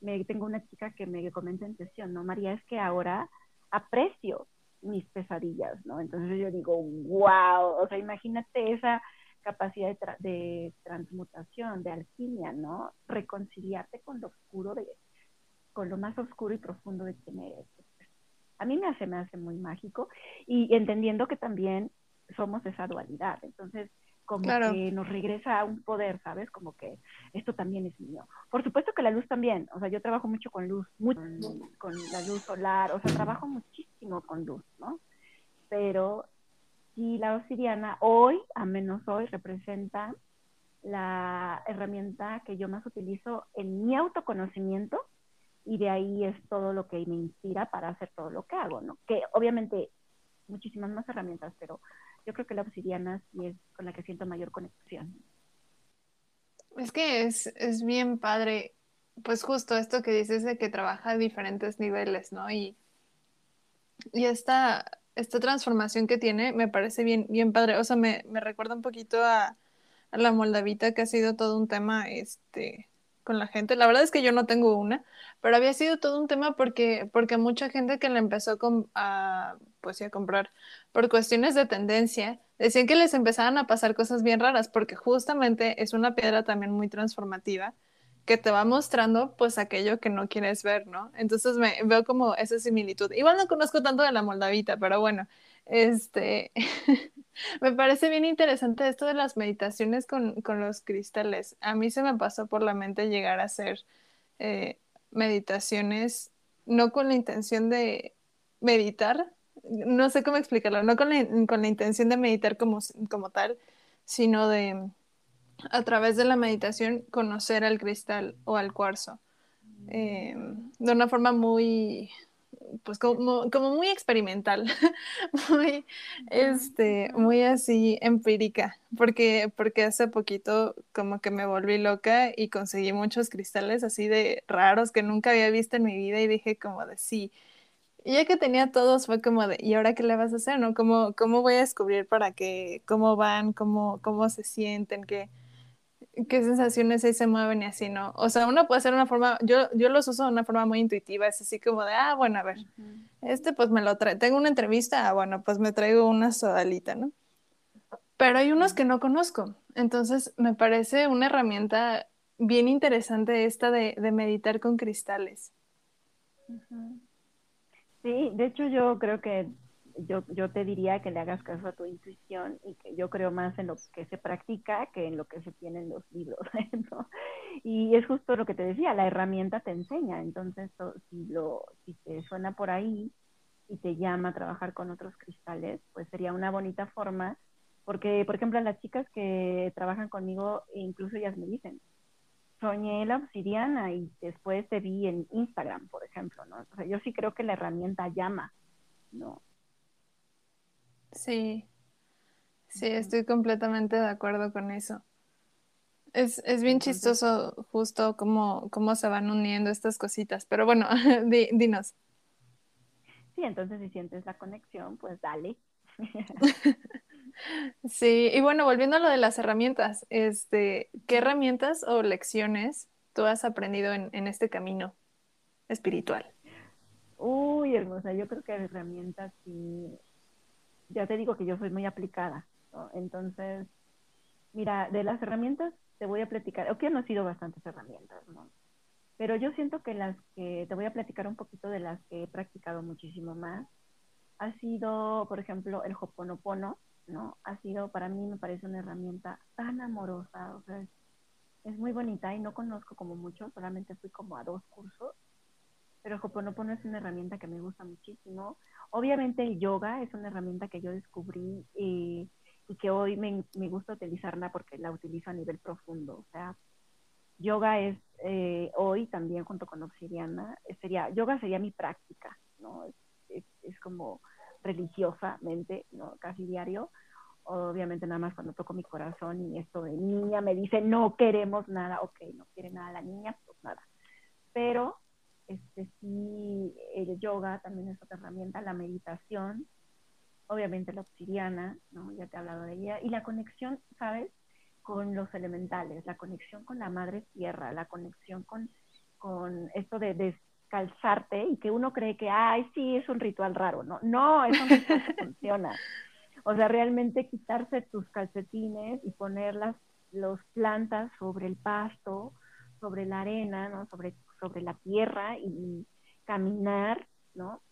Me, tengo una chica que me comenta en sesión, ¿no? María, es que ahora aprecio mis pesadillas, ¿no? Entonces yo digo, wow, o sea, imagínate esa capacidad de, de transmutación, de alquimia, ¿no? Reconciliarte con lo oscuro, de, con lo más oscuro y profundo de quién eres. A mí me hace, me hace muy mágico y entendiendo que también somos esa dualidad. Entonces, como que nos regresa a un poder, ¿sabes? Como que esto también es mío. Por supuesto que la luz también, o sea, yo trabajo mucho con luz, mucho con la luz solar, o sea, trabajo muchísimo con luz, ¿no? Pero sí, la obsidiana hoy, a menos hoy, representa la herramienta que yo más utilizo en mi autoconocimiento y de ahí es todo lo que me inspira para hacer todo lo que hago, ¿no? Que obviamente muchísimas más herramientas, pero yo creo que la obsidiana sí es con la que siento mayor conexión. Es que es, es bien padre, pues justo esto que dices de que trabaja a diferentes niveles, ¿no? Y, y esta, esta transformación que tiene me parece bien, bien padre. O sea, me, me recuerda un poquito a, a, la moldavita, que ha sido todo un tema, este, con la gente. La verdad es que yo no tengo una, pero había sido todo un tema porque, porque mucha gente que le empezó a, pues, a comprar por cuestiones de tendencia, decían que les empezaban a pasar cosas bien raras, porque justamente es una piedra también muy transformativa que te va mostrando pues aquello que no quieres ver, ¿no? Entonces me veo como esa similitud. Igual no conozco tanto de la moldavita, pero bueno, este, me parece bien interesante esto de las meditaciones con, los cristales. A mí se me pasó por la mente llegar a hacer eh, meditaciones no con la intención de meditar, no sé cómo explicarlo, no con la, con la intención de meditar como, como tal, sino de a través de la meditación conocer al cristal o al cuarzo. Eh, de una forma muy, pues como, como muy experimental, muy, este, muy así empírica, porque, porque hace poquito como que me volví loca y conseguí muchos cristales así de raros que nunca había visto en mi vida y dije como de sí. Ya que tenía todos fue como de, ¿y ahora qué le vas a hacer? ¿No? ¿Cómo, cómo voy a descubrir para qué, cómo van, cómo, cómo se sienten, qué, qué sensaciones ahí se mueven y así, ¿no? O sea, uno puede hacer una forma, yo, yo los uso de una forma muy intuitiva, es así como de, ah, bueno, a ver, este pues me lo trae, tengo una entrevista, ah, bueno, pues me traigo una sodalita, ¿no? Pero hay unos que no conozco, entonces me parece una herramienta bien interesante esta de, meditar con cristales. Sí, de hecho yo creo que yo, yo te diría que le hagas caso a tu intuición y que yo creo más en lo que se practica que en lo que se tiene en los libros. ¿no? Y es justo lo que te decía, la herramienta te enseña, entonces si, lo, si te suena por ahí y te llama a trabajar con otros cristales, pues sería una bonita forma, porque por ejemplo las chicas que trabajan conmigo, incluso ellas me dicen, soñé la obsidiana y después te vi en Instagram, por ejemplo, ¿no? O sea, yo sí creo que la herramienta llama, ¿no? Sí, sí, estoy completamente de acuerdo con eso. Es, es bien chistoso justo cómo, cómo se van uniendo estas cositas, pero bueno, dinos. Sí, entonces si sientes la conexión, pues dale. Sí, y bueno, volviendo a lo de las herramientas, este, ¿qué herramientas o lecciones tú has aprendido en, en este camino espiritual? Uy, hermosa, yo creo que herramientas sí, ya te digo que yo soy muy aplicada, ¿no? Entonces, mira, de las herramientas te voy a platicar, o que han sido bastantes herramientas, ¿no? Pero yo siento que las que te voy a platicar un poquito de las que he practicado muchísimo más ha sido, por ejemplo, el Hoponopono, ¿no? Ha sido, para mí me parece una herramienta tan amorosa, o sea, es, muy bonita y no conozco como mucho, solamente fui como a dos cursos, pero Hoponopono es una herramienta que me gusta muchísimo. Obviamente el yoga es una herramienta que yo descubrí eh, y que hoy me, me, gusta utilizarla porque la utilizo a nivel profundo, o sea, yoga es eh, hoy también junto con obsidiana, sería, yoga sería mi práctica, ¿no? Es, es, como religiosamente, ¿no? Casi diario. Obviamente nada más cuando toco mi corazón y esto de niña me dice no queremos nada, ok, no quiere nada la niña, pues nada. Pero este sí, el yoga también es otra herramienta, la meditación, obviamente la obsidiana, ¿no? Ya te he hablado de ella, y la conexión, ¿sabes? con los elementales, la conexión con la madre tierra, la conexión con, con esto de descalzarte y que uno cree que, ay, sí, es un ritual raro. No, no, eso no funciona. O sea, realmente quitarse tus calcetines y poner las los plantas sobre el pasto, sobre la arena, ¿no? sobre, sobre la tierra y caminar, ¿no?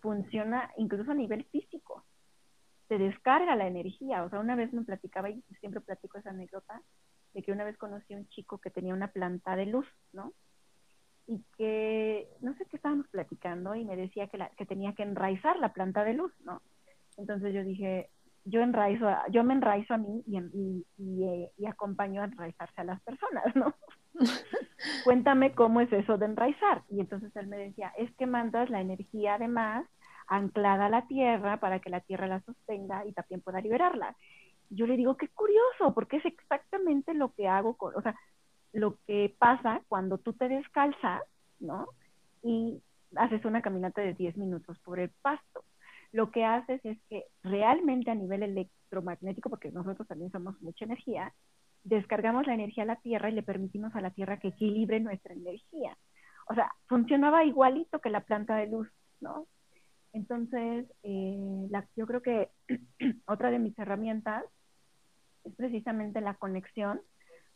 Funciona incluso a nivel físico te descarga la energía. O sea, una vez me platicaba, y siempre platico esa anécdota, de que una vez conocí a un chico que tenía una planta de luz, ¿no? Y que, no sé qué estábamos platicando, y me decía que, la, que tenía que enraizar la planta de luz, ¿no? Entonces yo dije, yo enraizo, yo me enraizo a mí y, y, y, eh, y acompaño a enraizarse a las personas, ¿no? Cuéntame cómo es eso de enraizar. Y entonces él me decía, es que mandas la energía además anclada a la tierra para que la tierra la sostenga y también pueda liberarla. Yo le digo, qué curioso, porque es exactamente lo que hago, con, o sea, lo que pasa cuando tú te descalzas, ¿no? Y haces una caminata de 10 minutos por el pasto. Lo que haces es que realmente a nivel electromagnético, porque nosotros también somos mucha energía, descargamos la energía a la Tierra y le permitimos a la Tierra que equilibre nuestra energía. O sea, funcionaba igualito que la planta de luz, ¿no? Entonces, eh, la, yo creo que otra de mis herramientas es precisamente la conexión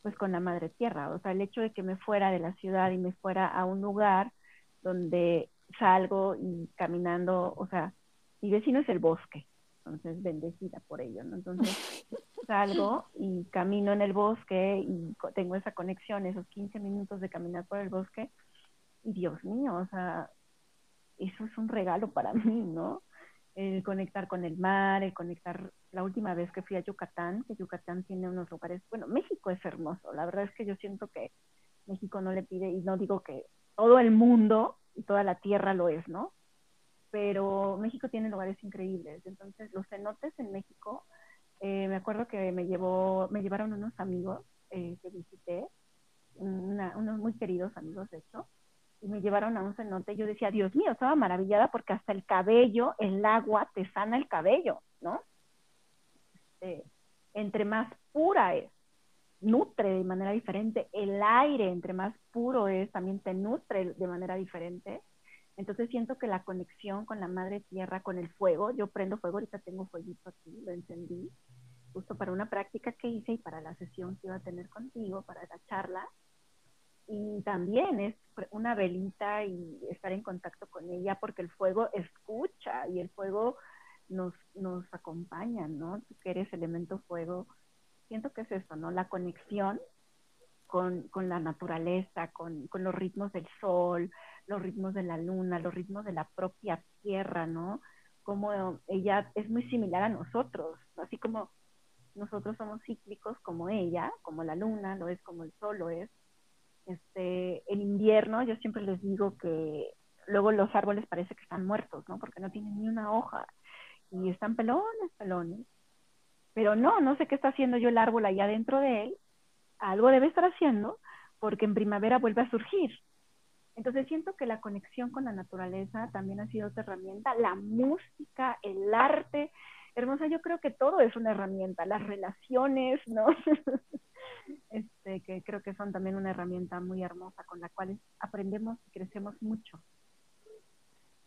pues con la madre tierra, o sea, el hecho de que me fuera de la ciudad y me fuera a un lugar donde salgo y caminando, o sea, mi vecino es el bosque, entonces bendecida por ello, ¿no? Entonces salgo y camino en el bosque y tengo esa conexión, esos 15 minutos de caminar por el bosque, y Dios mío, o sea, eso es un regalo para mí, ¿no? El conectar con el mar, el conectar, la última vez que fui a Yucatán, que Yucatán tiene unos lugares, bueno, México es hermoso, la verdad es que yo siento que México no le pide, y no digo que todo el mundo y toda la tierra lo es, ¿no? Pero México tiene lugares increíbles, entonces los cenotes en México, eh, me acuerdo que me llevó, me llevaron unos amigos eh, que visité, unos muy queridos amigos de hecho, y me llevaron a un cenote, yo decía, Dios mío, estaba maravillada porque hasta el cabello, el agua te sana el cabello, ¿no? Este, entre más pura es, nutre de manera diferente, el aire entre más puro es, también te nutre de manera diferente. Entonces siento que la conexión con la madre tierra, con el fuego, yo prendo fuego, ahorita tengo fueguito aquí, lo encendí, justo para una práctica que hice y para la sesión que iba a tener contigo, para la charla, y también es una velita y estar en contacto con ella porque el fuego escucha y el fuego nos, nos acompaña, ¿no? Tú que eres elemento fuego, siento que es eso, ¿no? La conexión con, con la naturaleza, con, con, los ritmos del sol, los ritmos de la luna, los ritmos de la propia tierra, ¿no? Como ella es muy similar a nosotros, así como nosotros somos cíclicos como ella, como la luna, lo es como el sol lo es, este, en invierno yo siempre les digo que luego los árboles parece que están muertos, ¿no? Porque no tienen ni una hoja y están pelones, pelones. Pero no, no sé qué está haciendo yo el árbol allá dentro de él. Algo debe estar haciendo porque en primavera vuelve a surgir. Entonces siento que la conexión con la naturaleza también ha sido otra herramienta. La música, el arte, hermosa, yo creo que todo es una herramienta. Las relaciones, ¿no? este, que creo que son también una herramienta muy hermosa con la cual aprendemos y crecemos mucho.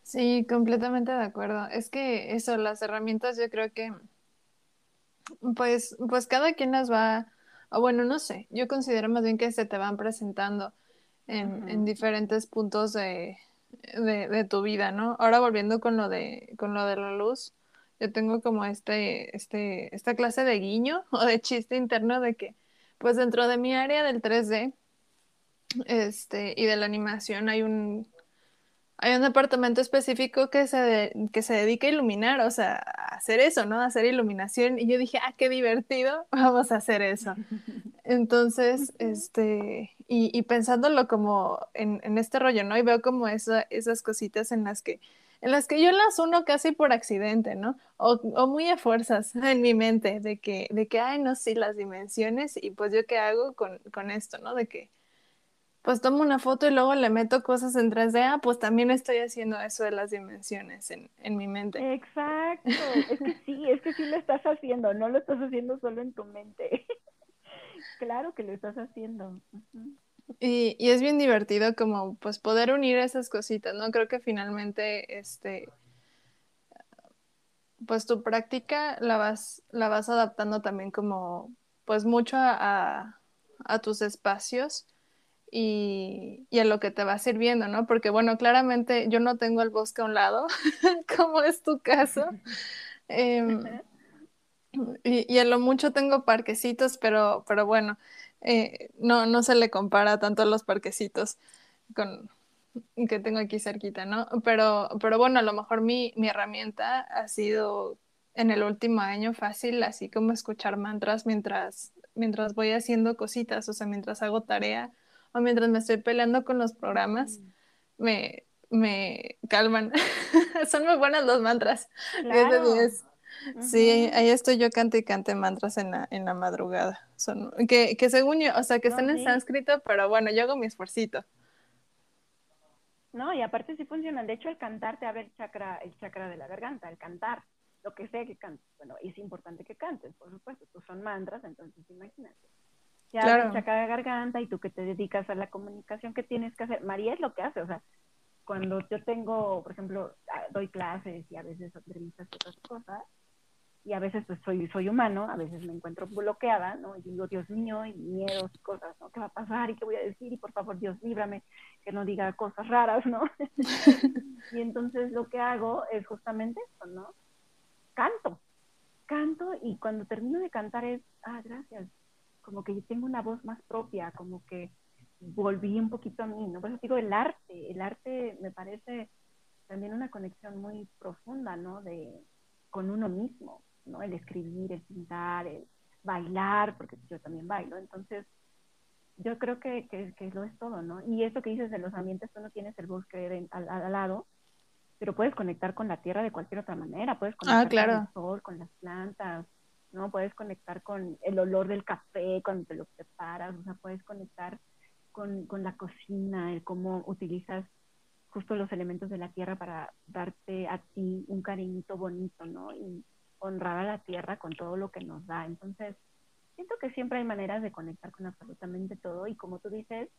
Sí, completamente de acuerdo. Es que eso, las herramientas, yo creo que, pues, pues cada quien las va, o bueno, no sé, yo considero más bien que se te van presentando en, en diferentes puntos de, de, de, tu vida, ¿no? Ahora volviendo con lo de, con lo de la luz, yo tengo como este, este, esta clase de guiño o de chiste interno de que pues dentro de mi área del 3D este, y de la animación hay un, hay un departamento específico que se, que se dedica a iluminar, o sea, a hacer eso, ¿no? A hacer iluminación. Y yo dije, ah, qué divertido, vamos a hacer eso. Entonces, este, y, y pensándolo como en, en, este rollo, ¿no? Y veo como esa, esas cositas en las que en las que yo las uno casi por accidente, ¿no? O, o, muy a fuerzas en mi mente, de que, de que, ay, no sé, las dimensiones, y pues yo qué hago con, con esto, ¿no? De que, pues tomo una foto y luego le meto cosas en 3D, ah, pues también estoy haciendo eso de las dimensiones en, en mi mente. Exacto, es que sí, es que sí lo estás haciendo, no lo estás haciendo solo en tu mente. claro que lo estás haciendo. Y, y, es bien divertido como pues poder unir esas cositas, ¿no? Creo que finalmente este pues tu práctica la vas, la vas adaptando también como pues mucho a, a, tus espacios y, y, a lo que te va sirviendo, ¿no? Porque bueno, claramente yo no tengo el bosque a un lado, como es tu caso. Eh, y, y, a lo mucho tengo parquecitos, pero, pero bueno, eh, no, no se le compara tanto a los parquecitos con, que tengo aquí cerquita, ¿no? Pero, pero bueno, a lo mejor mi, mi herramienta ha sido en el último año fácil, así como escuchar mantras mientras, mientras voy haciendo cositas, o sea, mientras hago tarea o mientras me estoy peleando con los programas, me, me calman. Son muy buenas los mantras. Claro. 10 de 10. Sí, ahí estoy yo cante y cante mantras en la, en la madrugada. Son, que, que según yo, o sea, que están en sánscrito, pero bueno, yo hago mi esfuercito. No, y aparte sí funcionan. De hecho, el cantar te abre el chakra, el chakra de la garganta, el cantar, lo que sea que cantes. Bueno, es importante que cantes, por supuesto. Tú son mantras, entonces imagínate. Ya claro. el chakra de garganta y tú que te dedicas a la comunicación, ¿qué tienes que hacer? María es lo que hace, o sea, cuando yo tengo, por ejemplo, ah, doy clases y a veces entrevistas y otras cosas, y a veces pues soy, soy humano, a veces me encuentro bloqueada, ¿no? Y digo, Dios mío, y miedos y cosas, ¿no? ¿Qué va a pasar y qué voy a decir? Y por favor, Dios, líbrame, que no diga cosas raras, ¿no? y entonces lo que hago es justamente eso, ¿no? Canto, canto y cuando termino de cantar es, ah, gracias, como que yo tengo una voz más propia, como que volví un poquito a mí, ¿no? Por eso digo, el arte, el arte me parece también una conexión muy profunda, ¿no? De, con uno mismo, ¿no? El escribir, el pintar, el bailar, porque yo también bailo. Entonces, yo creo que, que, que lo es todo, ¿no? Y eso que dices de los ambientes, tú no tienes el bosque al, al, lado, pero puedes conectar con la tierra de cualquier otra manera, puedes conectar ah, claro. con el sol, con las plantas, ¿no? Puedes conectar con el olor del café cuando te lo preparas, o sea, puedes conectar con, con la cocina, el cómo utilizas justo los elementos de la tierra para darte a ti un cariñito bonito, ¿no? Y honrar a la tierra con todo lo que nos da. Entonces, siento que siempre hay maneras de conectar con absolutamente todo y como tú dices,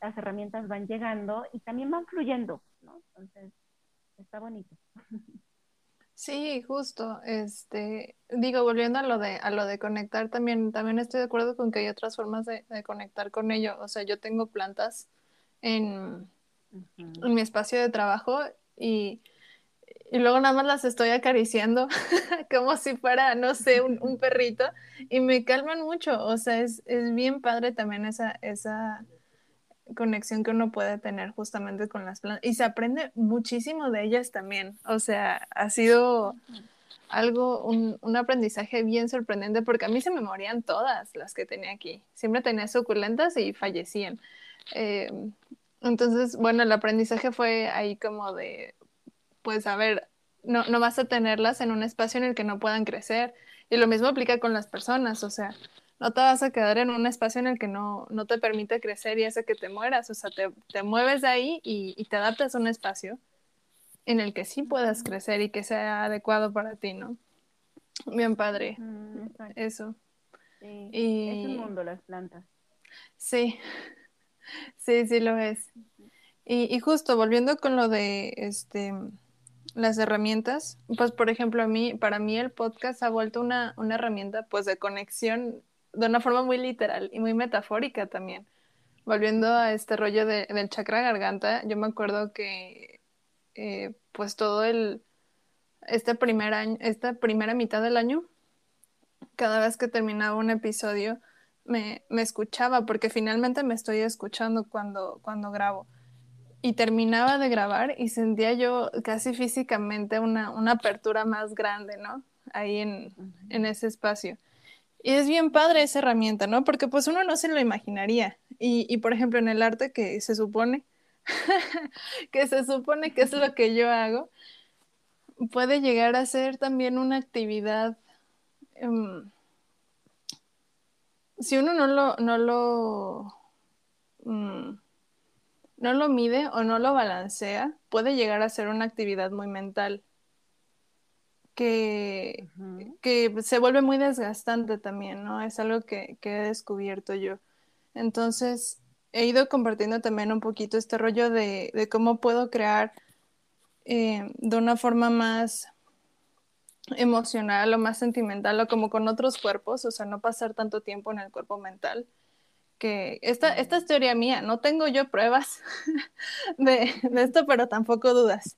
las herramientas van llegando y también van fluyendo, ¿no? Entonces, está bonito. Sí, justo. Este, digo, volviendo a lo de, a lo de conectar, también, también estoy de acuerdo con que hay otras formas de, de conectar con ello. O sea, yo tengo plantas en, en mi espacio de trabajo y, y, luego nada más las estoy acariciando como si fuera, no sé, un, un, perrito y me calman mucho. O sea, es, es bien padre también esa, esa conexión que uno puede tener justamente con las plantas y se aprende muchísimo de ellas también. O sea, ha sido algo, un, un, aprendizaje bien sorprendente porque a mí se me morían todas las que tenía aquí. Siempre tenía suculentas y fallecían. Eh, entonces, bueno, el aprendizaje fue ahí como de, pues a ver, no, no vas a tenerlas en un espacio en el que no puedan crecer. Y lo mismo aplica con las personas, o sea, no te vas a quedar en un espacio en el que no, no te permite crecer y hace que te mueras. O sea, te, te mueves de ahí y, y, te adaptas a un espacio en el que sí puedas crecer y que sea adecuado para ti, ¿no? Bien padre. Mm, Eso. Sí. Y... Es un mundo las plantas. Sí, sí, sí lo es. Y, y justo volviendo con lo de este las herramientas, pues por ejemplo a mí, para mí el podcast ha vuelto una, una herramienta pues de conexión de una forma muy literal y muy metafórica también. Volviendo a este rollo de, del chakra garganta, yo me acuerdo que eh, pues todo el, este primer año, esta primera mitad del año, cada vez que terminaba un episodio, me, me, escuchaba, porque finalmente me estoy escuchando cuando, cuando grabo. Y terminaba de grabar y sentía yo casi físicamente una, una apertura más grande, ¿no? Ahí en, en ese espacio. Y es bien padre esa herramienta, ¿no? Porque pues uno no se lo imaginaría. Y, y por ejemplo, en el arte que se supone, que se supone que es lo que yo hago, puede llegar a ser también una actividad. Um, si uno no lo, no lo, um, no lo mide o no lo balancea, puede llegar a ser una actividad muy mental que, uh -huh. que se vuelve muy desgastante también, ¿no? Es algo que, que, he descubierto yo. Entonces, he ido compartiendo también un poquito este rollo de, de cómo puedo crear eh, de una forma más emocional o más sentimental o como con otros cuerpos, o sea, no pasar tanto tiempo en el cuerpo mental. Que esta, esta es teoría mía, no tengo yo pruebas de, de esto, pero tampoco dudas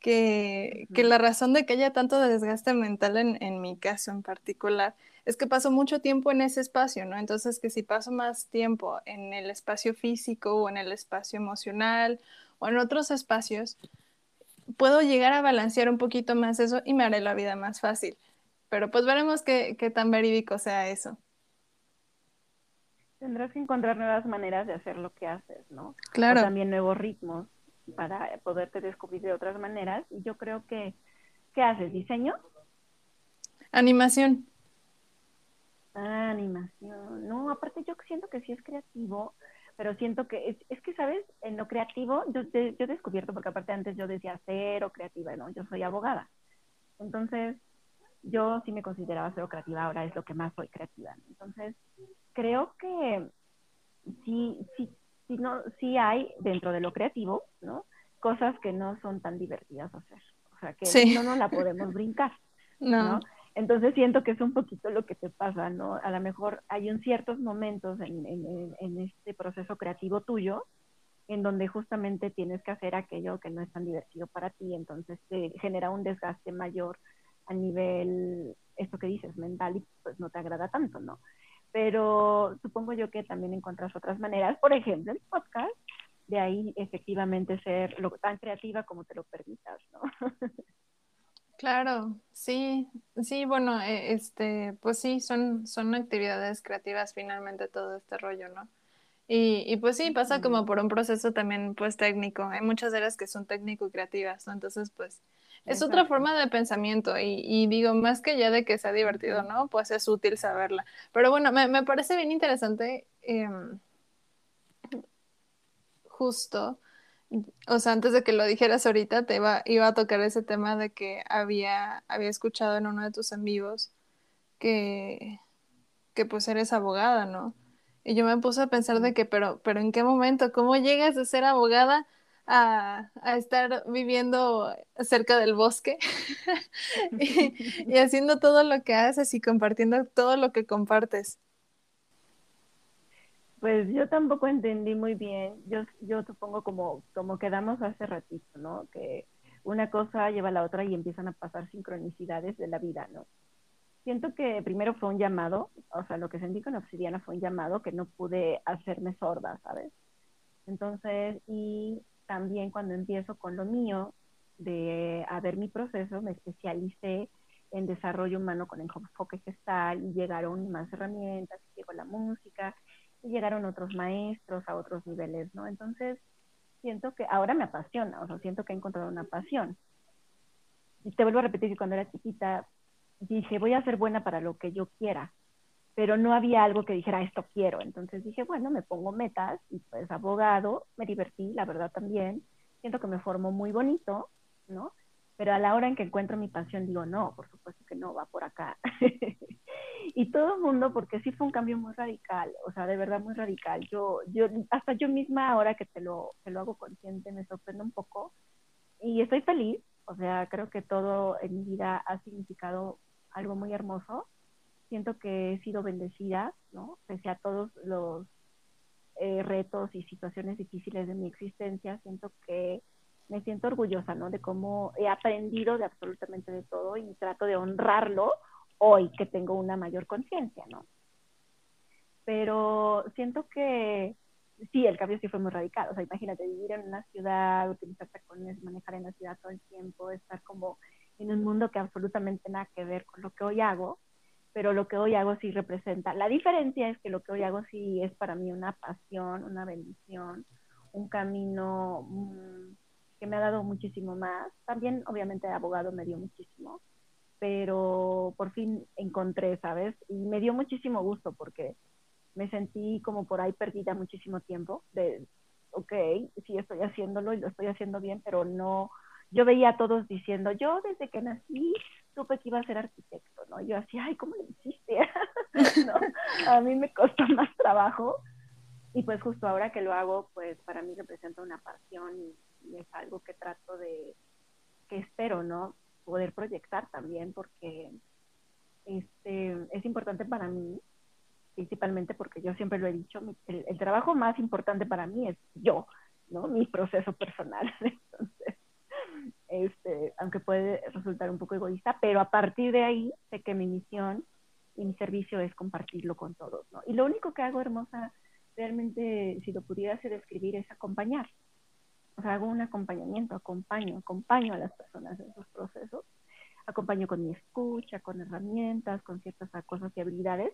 que, que, la razón de que haya tanto desgaste mental en, en, mi caso en particular es que paso mucho tiempo en ese espacio, ¿no? Entonces que si paso más tiempo en el espacio físico o en el espacio emocional o en otros espacios, puedo llegar a balancear un poquito más eso y me haré la vida más fácil. Pero pues veremos qué, qué tan verídico sea eso. Tendrás que encontrar nuevas maneras de hacer lo que haces, ¿no? Claro. O también nuevos ritmos para poderte descubrir de otras maneras. Y yo creo que, ¿qué haces? ¿Diseño? Animación. Ah, animación. No, aparte yo siento que sí es creativo, pero siento que es, es que, ¿sabes? En lo creativo, yo, yo, he descubierto, porque aparte antes yo decía cero creativa, ¿no? Yo soy abogada. Entonces, yo sí me consideraba cero creativa, ahora es lo que más soy creativa. Entonces, creo que sí, sí sí, no, sí hay dentro de lo creativo, ¿no? Cosas que no son tan divertidas hacer. O sea, que sí. no nos la podemos brincar, no. ¿no? Entonces siento que es un poquito lo que te pasa, ¿no? A lo mejor hay un ciertos momentos en, en, en este proceso creativo tuyo en donde justamente tienes que hacer aquello que no es tan divertido para ti, entonces te genera un desgaste mayor a nivel, esto que dices, mental y pues no te agrada tanto, ¿no? Pero supongo yo que también encuentras otras maneras, por ejemplo, el podcast, de ahí efectivamente ser lo, tan creativa como te lo permitas, ¿no? Claro, sí, sí, bueno, este, pues sí, son, son actividades creativas finalmente todo este rollo, ¿no? Y, y pues sí, pasa como por un proceso también pues técnico, hay muchas áreas que son técnico-creativas, ¿no? Entonces pues es otra forma de pensamiento y, y, digo, más que ya de que sea divertido, ¿no? Pues es útil saberla. Pero bueno, me, me parece bien interesante eh, justo, o sea, antes de que lo dijeras ahorita, te iba, iba a tocar ese tema de que había, había escuchado en uno de tus en vivos que, que pues eres abogada, ¿no? Y yo me puse a pensar de que, pero, pero ¿en qué momento? ¿Cómo llegas a ser abogada a, estar viviendo cerca del bosque y, haciendo todo lo que haces y compartiendo todo lo que compartes. Pues yo tampoco entendí muy bien, yo, yo supongo como, como quedamos hace ratito, ¿no? Que una cosa lleva a la otra y empiezan a pasar sincronicidades de la vida, ¿no? Siento que primero fue un llamado, o sea, lo que sentí con Obsidiana fue un llamado que no pude hacerme sorda, ¿sabes? Entonces, y también cuando empiezo con lo mío, de a ver mi proceso, me especialicé en desarrollo humano con enfoque gestal y llegaron más herramientas, llegó la música y llegaron otros maestros a otros niveles, ¿no? Entonces, siento que ahora me apasiona, o sea, siento que he encontrado una pasión. Y te vuelvo a repetir que cuando era chiquita dije, voy a ser buena para lo que yo quiera, pero no había algo que dijera, esto quiero. Entonces dije, bueno, me pongo metas y pues abogado, me divertí, la verdad también. Siento que me formó muy bonito, ¿no? Pero a la hora en que encuentro mi pasión digo, no, por supuesto que no, va por acá. y todo el mundo, porque sí fue un cambio muy radical, o sea, de verdad muy radical. Yo, yo, hasta yo misma ahora que te lo, te lo hago consciente, me sorprende un poco y estoy feliz, o sea, creo que todo en mi vida ha significado algo muy hermoso. Siento que he sido bendecida, ¿no? Pese a todos los eh, retos y situaciones difíciles de mi existencia, siento que me siento orgullosa, ¿no? De cómo he aprendido de absolutamente de todo y trato de honrarlo hoy que tengo una mayor conciencia, ¿no? Pero siento que sí, el cambio sí fue muy radical. O sea, imagínate vivir en una ciudad, utilizar tacones, manejar en la ciudad todo el tiempo, estar como en un mundo que absolutamente nada que ver con lo que hoy hago, pero lo que hoy hago sí representa. La diferencia es que lo que hoy hago sí es para mí una pasión, una bendición, un camino mm, que me ha dado muchísimo más. También, obviamente, de abogado me dio muchísimo, pero por fin encontré, ¿sabes? Y me dio muchísimo gusto porque me sentí como por ahí perdida muchísimo tiempo de, ok, sí estoy haciéndolo y lo estoy haciendo bien, pero no, yo veía a todos diciendo, yo desde que nací supe que iba a ser arquitecto, ¿no? Yo así, ay, ¿cómo lo hiciste? A mí me costó más trabajo y pues justo ahora que lo hago, pues para mí representa una pasión y, es algo que trato de, que espero, ¿no? Poder proyectar también porque este, es importante para mí principalmente porque yo siempre lo he dicho, el, trabajo más importante para mí es yo, ¿no? Mi proceso personal. Entonces, este, aunque puede resultar un poco egoísta, pero a partir de ahí sé que mi misión y mi servicio es compartirlo con todos, ¿no? Y lo único que hago, hermosa, realmente, si lo pudiera hacer escribir, es acompañar. O sea, hago un acompañamiento, acompaño, acompaño a las personas en sus procesos, acompaño con mi escucha, con herramientas, con ciertas cosas y habilidades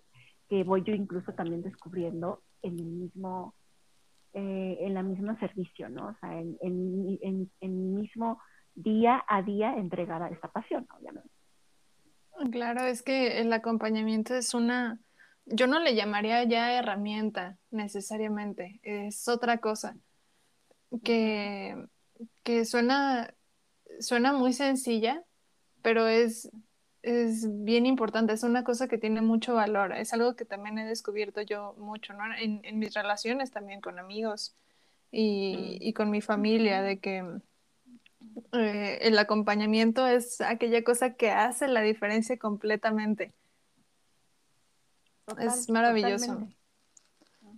que voy yo incluso también descubriendo en el mismo, eh, en la misma servicio, ¿no? O sea, en, en, en, en mismo día a día entregada a esta pasión, obviamente. Claro, es que el acompañamiento es una, yo no le llamaría ya herramienta necesariamente, es otra cosa que, que suena, suena muy sencilla, pero es es bien importante, es una cosa que tiene mucho valor, es algo que también he descubierto yo mucho, ¿no? En, mis relaciones también con amigos y, mm. con mi familia, de que eh, el acompañamiento es aquella cosa que hace la diferencia completamente. es maravilloso.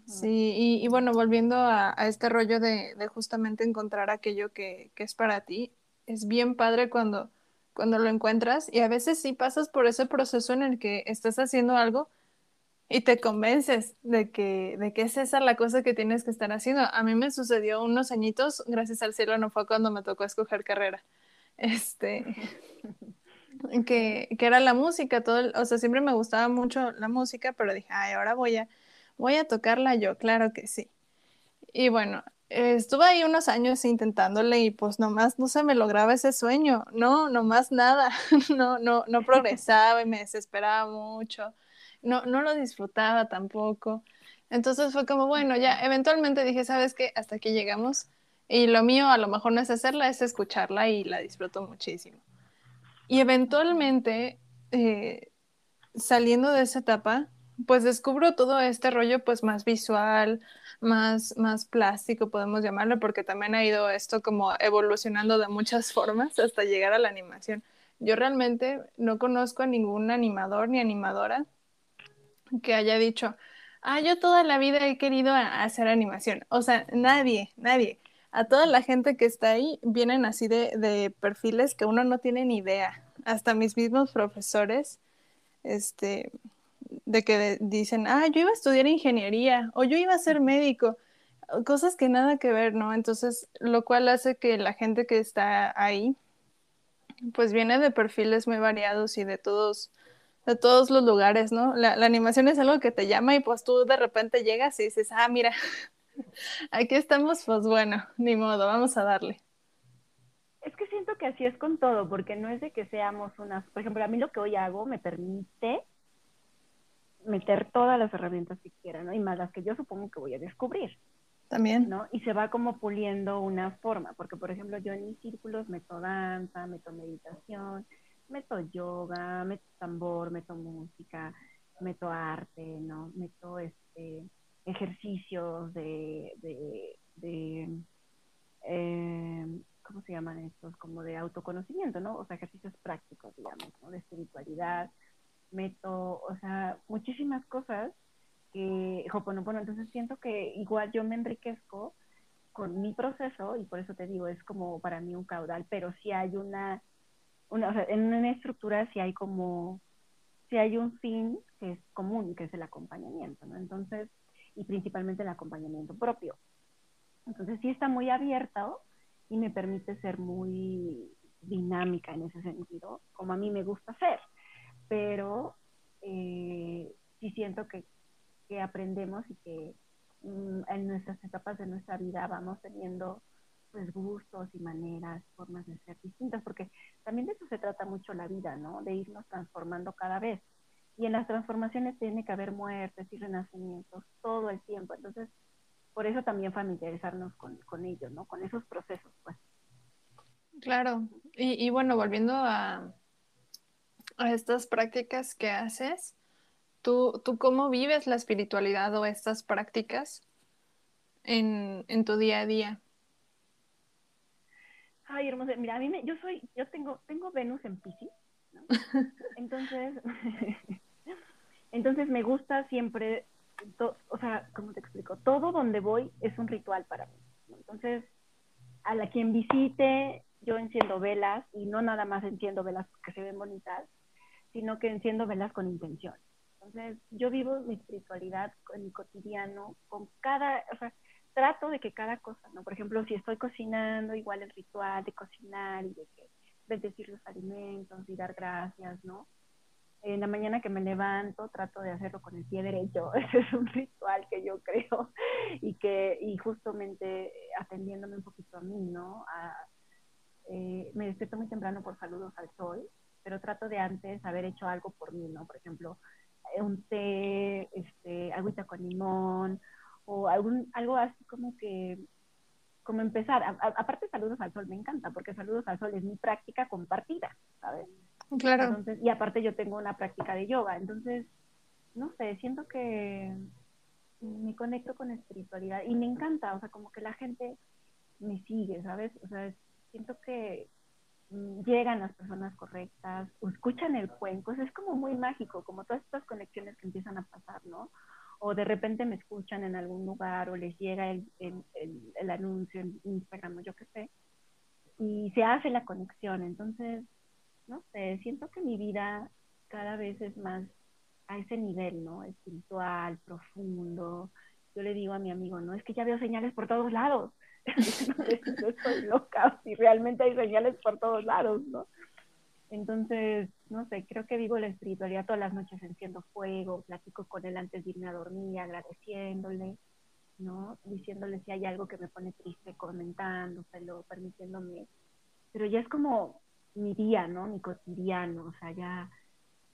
Sí, y, bueno, volviendo a, este rollo de, justamente encontrar aquello que, que es para ti, es bien padre cuando cuando lo encuentras y a veces sí pasas por ese proceso en el que estás haciendo algo y te convences de que, de que es esa la cosa que tienes que estar haciendo. A mí me sucedió unos añitos, gracias al cielo no fue cuando me tocó escoger carrera, este, que, que era la música, todo, o sea, siempre me gustaba mucho la música, pero dije, ay, ahora voy a, voy a tocarla yo, claro que sí. Y bueno, estuve ahí unos años intentándole y pues nomás no se me lograba ese sueño, no, nomás nada, no, no, no progresaba y me desesperaba mucho, no, no lo disfrutaba tampoco. Entonces fue como, bueno, ya eventualmente dije, ¿sabes qué? Hasta aquí llegamos y lo mío a lo mejor no es hacerla, es escucharla y la disfruto muchísimo. Y eventualmente, eh, saliendo de esa etapa, pues descubro todo este rollo pues más visual, más, más plástico, podemos llamarlo, porque también ha ido esto como evolucionando de muchas formas hasta llegar a la animación. Yo realmente no conozco a ningún animador ni animadora que haya dicho, ah, yo toda la vida he querido hacer animación. O sea, nadie, nadie. A toda la gente que está ahí vienen así de, de perfiles que uno no tiene ni idea. Hasta mis mismos profesores, este, de que dicen, ah, yo iba a estudiar ingeniería o yo iba a ser médico, cosas que nada que ver, ¿no? Entonces, lo cual hace que la gente que está ahí, pues viene de perfiles muy variados y de todos, de todos los lugares, ¿no? La, la animación es algo que te llama y pues tú de repente llegas y dices, ah, mira, aquí estamos, pues bueno, ni modo, vamos a darle. Es que siento que así es con todo, porque no es de que seamos unas, por ejemplo, a mí lo que hoy hago me permite meter todas las herramientas que quiera, ¿no? Y más las que yo supongo que voy a descubrir. También. ¿no? Y se va como puliendo una forma, porque por ejemplo yo en mis círculos meto danza, meto meditación, meto yoga, meto tambor, meto música, meto arte, ¿no? Meto este ejercicios de, de, de eh, ¿cómo se llaman estos? Como de autoconocimiento, ¿no? O sea, ejercicios prácticos, digamos, ¿no? De espiritualidad, meto, o sea, muchísimas cosas que Hoponopono, entonces siento que igual yo me enriquezco con mi proceso y por eso te digo, es como para mí un caudal, pero si hay una, una o sea, en una estructura si hay como, si hay un fin que es común, que es el acompañamiento, ¿no? Entonces, y principalmente el acompañamiento propio. Entonces sí está muy abierto y me permite ser muy dinámica en ese sentido, como a mí me gusta ser pero eh, sí siento que, que, aprendemos y que mm, en nuestras etapas de nuestra vida vamos teniendo pues gustos y maneras, formas de ser distintas, porque también de eso se trata mucho la vida, ¿no? De irnos transformando cada vez. Y en las transformaciones tiene que haber muertes y renacimientos todo el tiempo. Entonces, por eso también familiarizarnos con, con ellos, ¿no? Con esos procesos, pues. Claro. Y, y bueno, volviendo a, a estas prácticas que haces, ¿tú, ¿tú cómo vives la espiritualidad o estas prácticas en, en tu día a día? Ay, hermosa, mira, a mí me, yo soy, yo tengo, tengo Venus en Pisces, ¿no? Entonces, entonces me gusta siempre, o sea, ¿cómo te explico? Todo donde voy es un ritual para mí. Entonces, a la quien visite, yo enciendo velas y no nada más enciendo velas que se ven bonitas, sino que enciendo velas con intención. Entonces, yo vivo mi espiritualidad en mi cotidiano, con cada, o sea, trato de que cada cosa, ¿no? Por ejemplo, si estoy cocinando, igual el ritual de cocinar y de que bendecir los alimentos y dar gracias, ¿no? En la mañana que me levanto, trato de hacerlo con el pie derecho. Ese es un ritual que yo creo y que, y justamente atendiéndome un poquito a mí, ¿no? A, eh, me despierto muy temprano por saludos al sol pero trato de antes haber hecho algo por mí, ¿no? Por ejemplo, eh, un té, este, agüita con limón, o algún, algo así como que, como empezar. aparte, saludos al sol me encanta, porque saludos al sol es mi práctica compartida, ¿sabes? Claro. Entonces, y aparte yo tengo una práctica de yoga, entonces, no sé, siento que me conecto con espiritualidad y me encanta, o sea, como que la gente me sigue, ¿sabes? O sea, siento que Mm, llegan las personas correctas, o escuchan el cuenco, es como muy mágico, como todas estas conexiones que empiezan a pasar, ¿no? O de repente me escuchan en algún lugar o les llega el, el, el, anuncio en Instagram o yo qué sé, y se hace la conexión. Entonces, no sé, siento que mi vida cada vez es más a ese nivel, ¿no? Espiritual, profundo. Yo le digo a mi amigo, no, es que ya veo señales por todos lados no estoy loca, si realmente hay señales por todos lados, ¿no? Entonces, no sé, creo que vivo la espiritualidad todas las noches enciendo fuego, platico con él antes de irme a dormir, agradeciéndole, ¿no? Diciéndole si hay algo que me pone triste, comentándoselo, permitiéndome. Pero ya es como mi día, ¿no? Mi cotidiano, o sea, ya,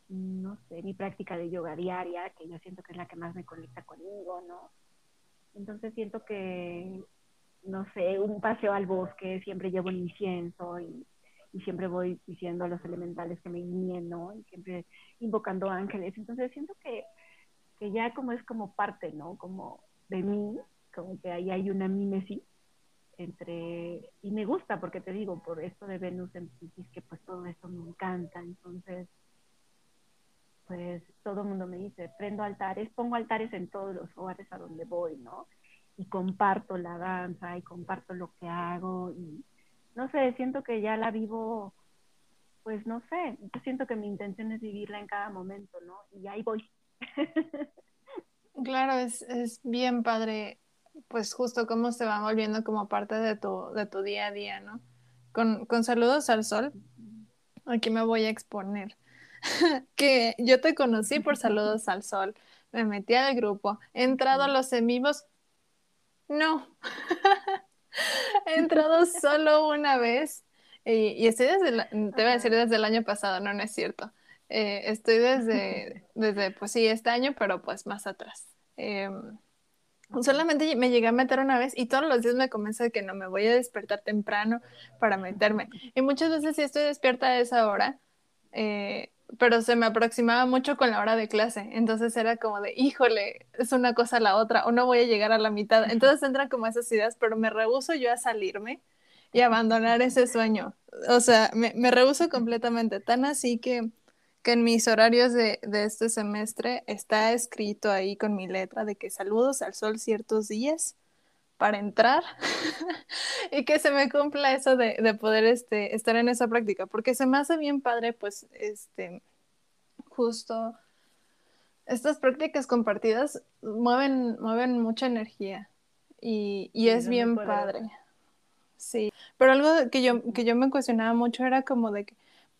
no sé, mi práctica de yoga diaria, que yo siento que es la que más me conecta conmigo, ¿no? Entonces siento que no sé, un paseo al bosque, siempre llevo un incienso y, siempre voy diciendo a los elementales que me guíen, ¿no? Y siempre invocando ángeles. Entonces siento que, que ya como es como parte, ¿no? Como de mí, como que ahí hay una mímesis entre, y me gusta porque te digo, por esto de Venus en Pisces, que pues todo esto me encanta, entonces, pues todo el mundo me dice, prendo altares, pongo altares en todos los hogares a donde voy, ¿no? Y comparto la danza y comparto lo que hago y no sé, siento que ya la vivo, pues no sé, yo siento que mi intención es vivirla en cada momento, ¿no? Y ahí voy. Claro, es, es bien padre pues justo cómo se va volviendo como parte de tu, de tu día a día, ¿no? Con, con saludos al sol, aquí me voy a exponer. que yo te conocí por saludos al sol, me metí al grupo, he entrado a los en vivos, no, he entrado solo una vez y, estoy desde, te voy a decir desde el año pasado, no, no es cierto. Eh, estoy desde, desde, pues sí, este año, pero pues más atrás. Em, Solamente me llegué a meter una vez y todos los días me comienza de que no me voy a despertar temprano para meterme. Y muchas veces sí estoy despierta a esa hora, eh, pero se me aproximaba mucho con la hora de clase. Entonces era como de, híjole, es una cosa a la otra o no voy a llegar a la mitad. Entonces entran como esas ideas, pero me rehuso yo a salirme y abandonar ese sueño. O sea, me, me rehuso completamente. Tan así que que en mis horarios de, este semestre está escrito ahí con mi letra de que saludos al sol ciertos días para entrar y que se me cumpla eso de, poder este, estar en esa práctica, porque se me hace bien padre, pues, este, justo estas prácticas compartidas mueven, mueven mucha energía y, es bien padre. Sí, pero algo que yo, que yo me cuestionaba mucho era como de que,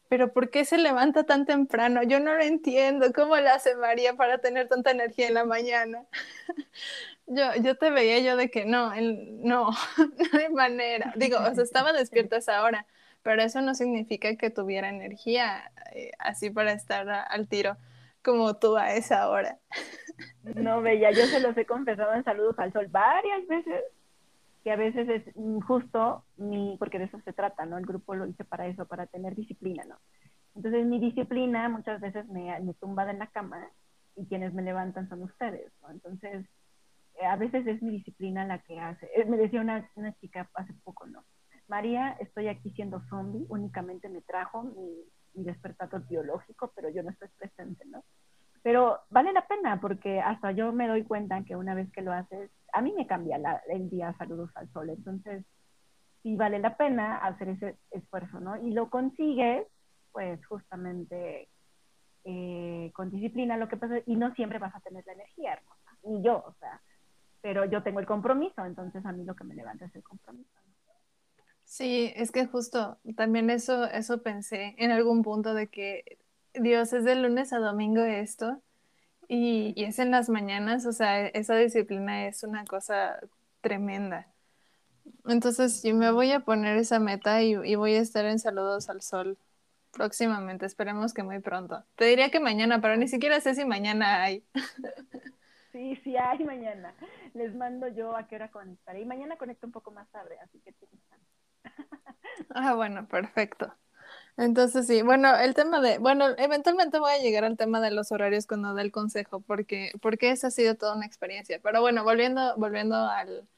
pero ¿por qué se levanta tan temprano? Yo no lo entiendo. ¿Cómo lo hace María para tener tanta energía en la mañana? yo, yo te veía yo de que no, no, no hay manera. Digo, o sea, estaba despierta esa hora, pero eso no significa que tuviera energía eh, así para estar al tiro como tú a esa hora. no, Bella, yo se los he confesado en Saludos al Sol varias veces que a veces es justo mi, porque de eso se trata, ¿no? El grupo lo hice para eso, para tener disciplina, ¿no? Entonces mi disciplina muchas veces me, me tumba en la cama y quienes me levantan son ustedes, ¿no? Entonces, a veces es mi disciplina la que hace. Eh, me decía una, una chica hace poco, ¿no? María, estoy aquí siendo zombie, únicamente me trajo mi, mi despertador biológico, pero yo no estoy presente, ¿no? Pero vale la pena porque hasta yo me doy cuenta que una vez que lo haces, a mí me cambia el día saludos al sol. Entonces, sí vale la pena hacer ese esfuerzo, ¿no? Y lo consigues, pues justamente eh, con disciplina, lo que pasa, y no siempre vas a tener la energía hermosa, ni yo, o sea, pero yo tengo el compromiso, entonces a mí lo que me levanta es el compromiso. Sí, es que justo también eso, eso pensé en algún punto de que Dios, es de lunes a domingo esto y, es en las mañanas, o sea, esa disciplina es una cosa tremenda. Entonces, yo me voy a poner esa meta y, voy a estar en Saludos al Sol próximamente, esperemos que muy pronto. Te diría que mañana, pero ni siquiera sé si mañana hay. Sí, sí hay mañana. Les mando yo a qué hora conectaré. Y mañana conecto un poco más tarde, así que Ah, bueno, perfecto. Entonces sí, bueno, el tema de, bueno, eventualmente voy a llegar al tema de los horarios cuando dé el consejo, porque, porque esa ha sido toda una experiencia. Pero bueno, volviendo, volviendo al,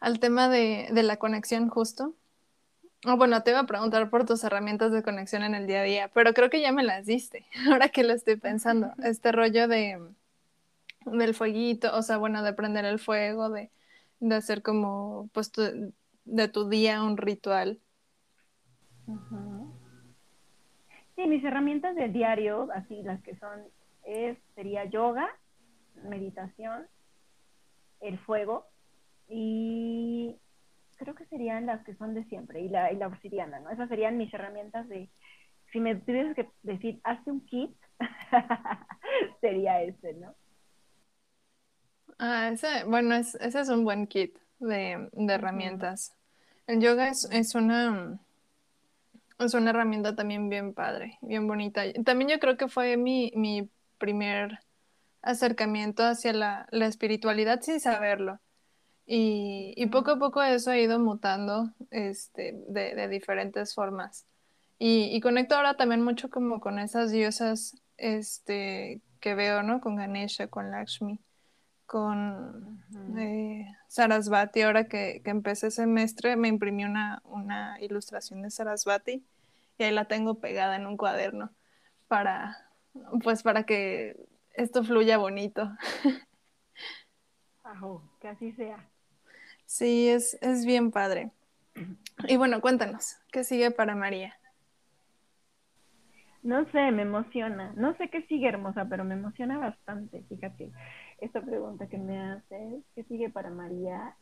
al tema de, de la conexión justo. Oh, bueno, te iba a preguntar por tus herramientas de conexión en el día a día, pero creo que ya me las diste, ahora que lo estoy pensando. Este rollo de del fueguito, o sea, bueno, de prender el fuego, de, de hacer como, pues, de tu día un ritual. Sí, mis herramientas del diario, así las que son, es, sería yoga, meditación, el fuego y creo que serían las que son de siempre y la, y la obsidiana, ¿no? Esas serían mis herramientas de, si me tuvieras que decir, hazte un kit, sería ese, ¿no? Ah, ese, bueno, ese es un buen kit de, herramientas. El yoga es, es una es una herramienta también bien padre, bien bonita. También yo creo que fue mi, mi primer acercamiento hacia la, la espiritualidad sin saberlo. Y, y, poco a poco eso ha ido mutando este, de, de diferentes formas. Y, y, conecto ahora también mucho como con esas diosas este, que veo, ¿no? Con Ganesha, con Lakshmi. Con eh, Sarasvati. Ahora que, que, empecé semestre, me imprimí una, una ilustración de Sarasvati y ahí la tengo pegada en un cuaderno para, pues para que esto fluya bonito. que así sea. Sí, es, es bien padre. Y bueno, cuéntanos, ¿qué sigue para María? No sé, me emociona. No sé qué sigue, hermosa, pero me emociona bastante. Fíjate, esta pregunta que me haces, ¿qué sigue para María?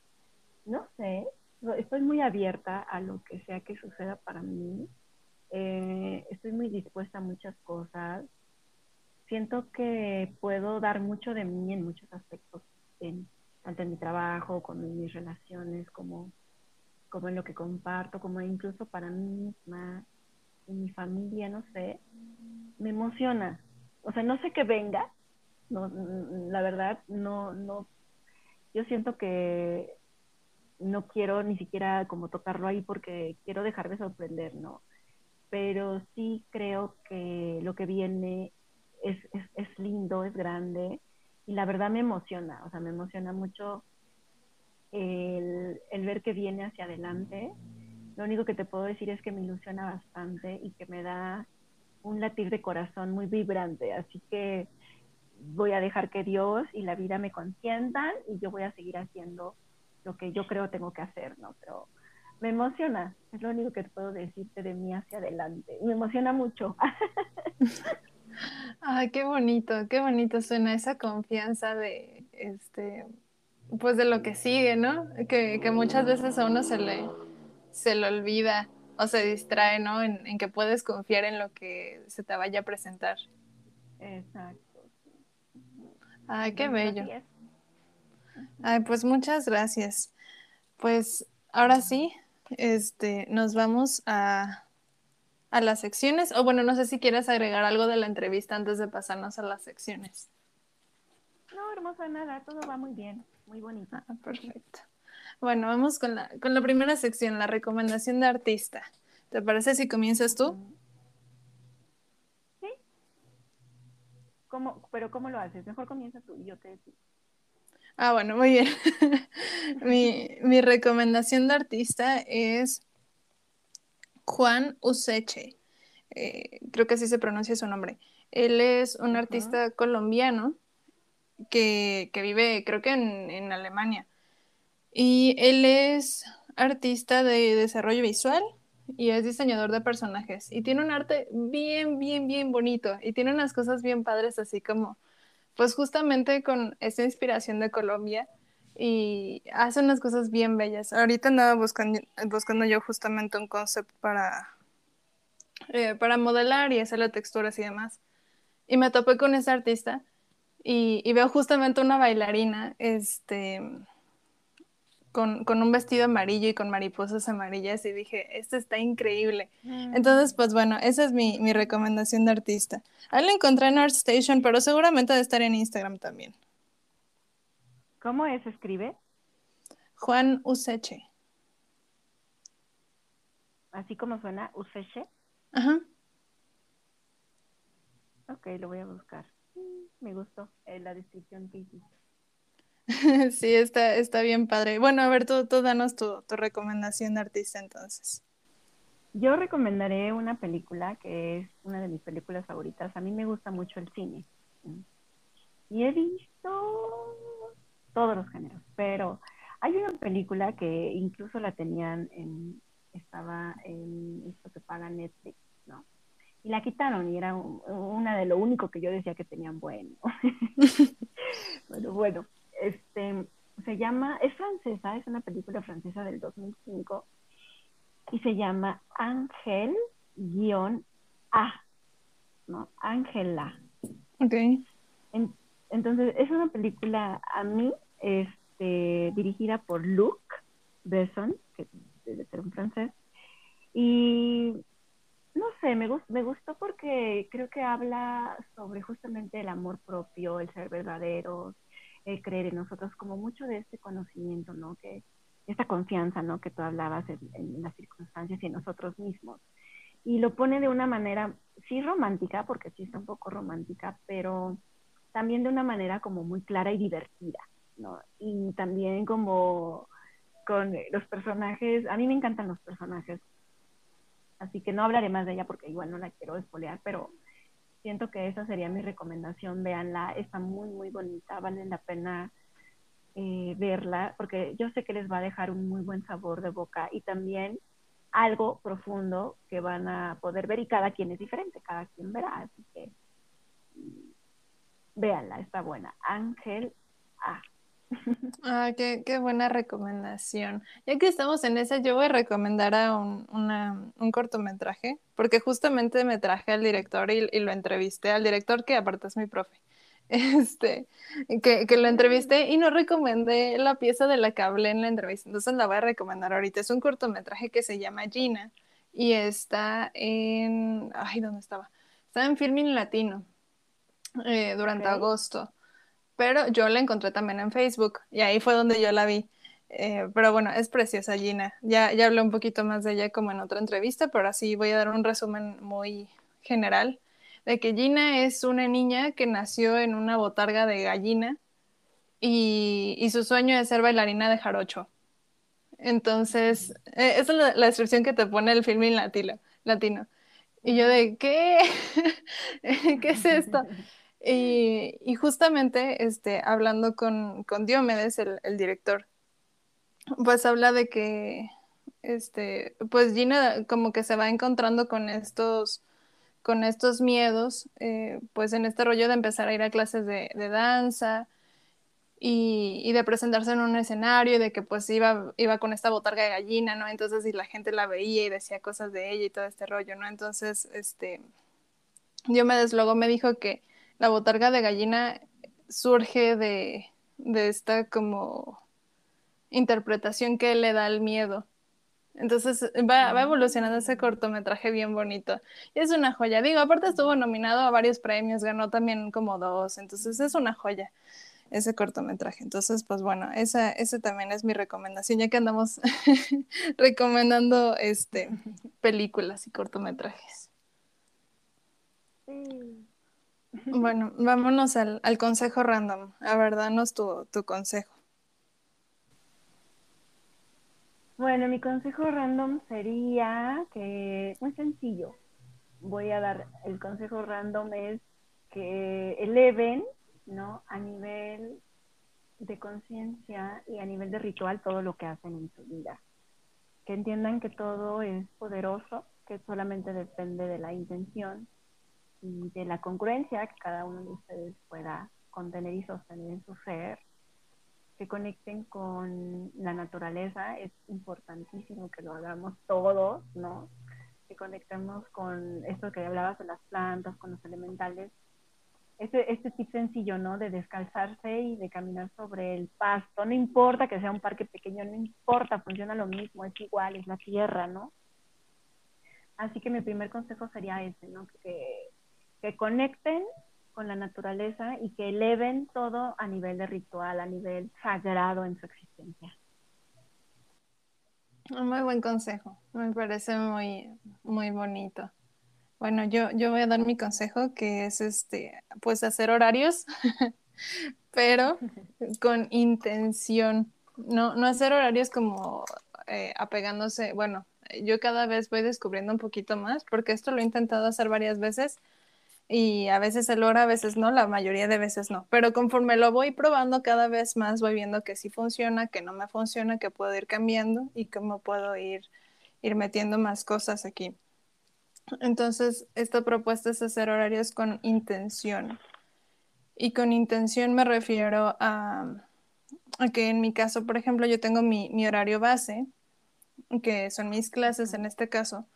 No sé, estoy muy abierta a lo que sea que suceda para mí. Eh, estoy muy dispuesta a muchas cosas. Siento que puedo dar mucho de mí en muchos aspectos, en, tanto en mi trabajo, como en mis relaciones, como, como en lo que comparto, como incluso para mí misma en mi familia, no sé, me emociona. O sea, no sé qué venga, no, la verdad, no, no, yo siento que no quiero ni siquiera como tocarlo ahí porque quiero dejar de sorprender, ¿no? Pero sí creo que lo que viene es, es, es lindo, es grande y la verdad me emociona, o sea, me emociona mucho el, el ver que viene hacia adelante lo único que te puedo decir es que me ilusiona bastante y que me da un latir de corazón muy vibrante. Así que voy a dejar que Dios y la vida me consientan y yo voy a seguir haciendo lo que yo creo tengo que hacer, ¿no? Pero me emociona, es lo único que puedo decirte de mí hacia adelante. Me emociona mucho. Ay, qué bonito, qué bonito suena esa confianza de, este, pues de lo que sigue, ¿no? Que, que muchas veces a uno se le, se lo olvida o se distrae, ¿no? En, que puedes confiar en lo que se te vaya a presentar. Exacto. Ay, qué bello. Ay, pues muchas gracias. Pues ahora sí, este, nos vamos a, a las secciones. O bueno, no sé si quieres agregar algo de la entrevista antes de pasarnos a las secciones. No, hermosa, nada, todo va muy bien, muy bonito. Ah, perfecto. Bueno, vamos con la, con la primera sección, la recomendación de artista. ¿Te parece si comienzas tú? Sí. ¿Cómo, pero ¿cómo lo haces? Mejor comienza tú y yo te. Ah, bueno, muy bien. mi, mi, recomendación de artista es Juan Useche. Eh, creo que así se pronuncia su nombre. Él es un artista colombiano que, que, vive, creo que en, en Alemania. Y él es artista de desarrollo visual y es diseñador de personajes. Y tiene un arte bien, bien, bien bonito. Y tiene unas cosas bien padres, así como, pues justamente con esa inspiración de Colombia. Y hace unas cosas bien bellas. Ahorita andaba buscando, buscando yo justamente un concepto para, eh, para modelar y hacerle texturas y demás. Y me topé con ese artista y, y veo justamente una bailarina, este con, un vestido amarillo y con mariposas amarillas y dije, esto está increíble. Mm. Entonces, pues bueno, esa es mi, recomendación de artista. Ahí lo encontré en ArtStation, pero seguramente debe estar en Instagram también. ¿Cómo es? ¿Escribe? Juan Useche. Así como suena, Useche. Ajá. Ok, lo voy a buscar. Mm, me gustó eh, la descripción que hiciste. sí, está, está bien padre. Bueno, a ver, tú, tú danos tu, recomendación de artista entonces. Yo recomendaré una película que es una de mis películas favoritas. A mí me gusta mucho el cine. Y he visto todos los géneros, pero hay una película que incluso la tenían en, estaba en esto que paga Netflix, ¿no? Y la quitaron y era una de lo único que yo decía que tenían bueno. bueno, bueno, este, se llama, es francesa, es una película francesa del 2005 y se llama Ángel-A, ¿no? Ángela. Ok. entonces, es una película a mí, este, dirigida por Luc Besson, que debe ser un francés, y no sé, me, me gustó porque creo que habla sobre justamente el amor propio, el ser verdadero, el creer en nosotros, como mucho de este conocimiento, ¿no? Que esta confianza, ¿no? Que tú hablabas en, las circunstancias y en nosotros mismos. Y lo pone de una manera, sí romántica, porque sí está un poco romántica, pero también de una manera como muy clara y divertida, ¿no? Y también como con los personajes, a mí me encantan los personajes, así que no hablaré más de ella porque igual no la quiero espolear, pero siento que esa sería mi recomendación, véanla, está muy, muy bonita, vale la pena eh, verla, porque yo sé que les va a dejar un muy buen sabor de boca y también algo profundo que van a poder ver y cada quien es diferente, cada quien verá, así que véanla, está buena. Ángel A. Ah, qué, qué, buena recomendación. Ya que estamos en esa, yo voy a recomendar a un, un cortometraje, porque justamente me traje al director y, y, lo entrevisté, al director que aparte es mi profe, este, que, que, lo entrevisté y no recomendé la pieza de la que hablé en la entrevista, entonces la voy a recomendar ahorita. Es un cortometraje que se llama Gina y está en, ay, ¿dónde estaba? Está en Filming Latino eh, durante okay. agosto pero yo la encontré también en Facebook y ahí fue donde yo la vi. Eh, pero bueno, es preciosa Gina. Ya, ya hablé un poquito más de ella como en otra entrevista, pero así voy a dar un resumen muy general de que Gina es una niña que nació en una botarga de gallina y, y su sueño es ser bailarina de jarocho. Entonces, eh, esa es la, la, descripción que te pone el film latino. latino. Y yo de, ¿qué? ¿Qué es esto? Y, justamente este, hablando con, con Diomedes, el, director, pues habla de que este, pues Gina como que se va encontrando con estos, con estos miedos, eh, pues en este rollo de empezar a ir a clases de, de danza y, de presentarse en un escenario, y de que pues iba, iba con esta botarga de gallina, ¿no? Entonces, y la gente la veía y decía cosas de ella y todo este rollo, ¿no? Entonces, este, Diomedes luego me dijo que la botarga de gallina surge de, de esta como interpretación que le da al miedo. Entonces va, va, evolucionando ese cortometraje bien bonito. Y es una joya. Digo, aparte estuvo nominado a varios premios, ganó también como dos. Entonces es una joya ese cortometraje. Entonces, pues bueno, esa, esa también es mi recomendación, ya que andamos recomendando este, películas y cortometrajes. Sí. Bueno, vámonos al, al, consejo random. A ver, danos tu, tu, consejo. Bueno, mi consejo random sería que, muy sencillo, voy a dar, el consejo random es que eleven, ¿no? A nivel de conciencia y a nivel de ritual todo lo que hacen en su vida. Que entiendan que todo es poderoso, que solamente depende de la intención y de la congruencia que cada uno de ustedes pueda contener y sostener en su ser, que conecten con la naturaleza, es importantísimo que lo hagamos todos, ¿no? Que conectemos con esto que hablabas de las plantas, con los elementales. Este, este tip sencillo, ¿no? De descalzarse y de caminar sobre el pasto. No importa que sea un parque pequeño, no importa, funciona lo mismo, es igual, es la tierra, ¿no? Así que mi primer consejo sería ese, ¿no? Que que conecten con la naturaleza y que eleven todo a nivel de ritual, a nivel sagrado en su existencia. Muy buen consejo, me parece muy, muy bonito. Bueno, yo, yo voy a dar mi consejo que es este, pues hacer horarios, pero con intención. No, no hacer horarios como eh, apegándose, bueno, yo cada vez voy descubriendo un poquito más, porque esto lo he intentado hacer varias veces, y a veces se logra, a veces no, la mayoría de veces no. Pero conforme lo voy probando cada vez más, voy viendo que sí funciona, que no me funciona, que puedo ir cambiando y cómo puedo ir, ir metiendo más cosas aquí. Entonces, esta propuesta es hacer horarios con intención. Y con intención me refiero a, a que en mi caso, por ejemplo, yo tengo mi, mi horario base, que son mis clases en este caso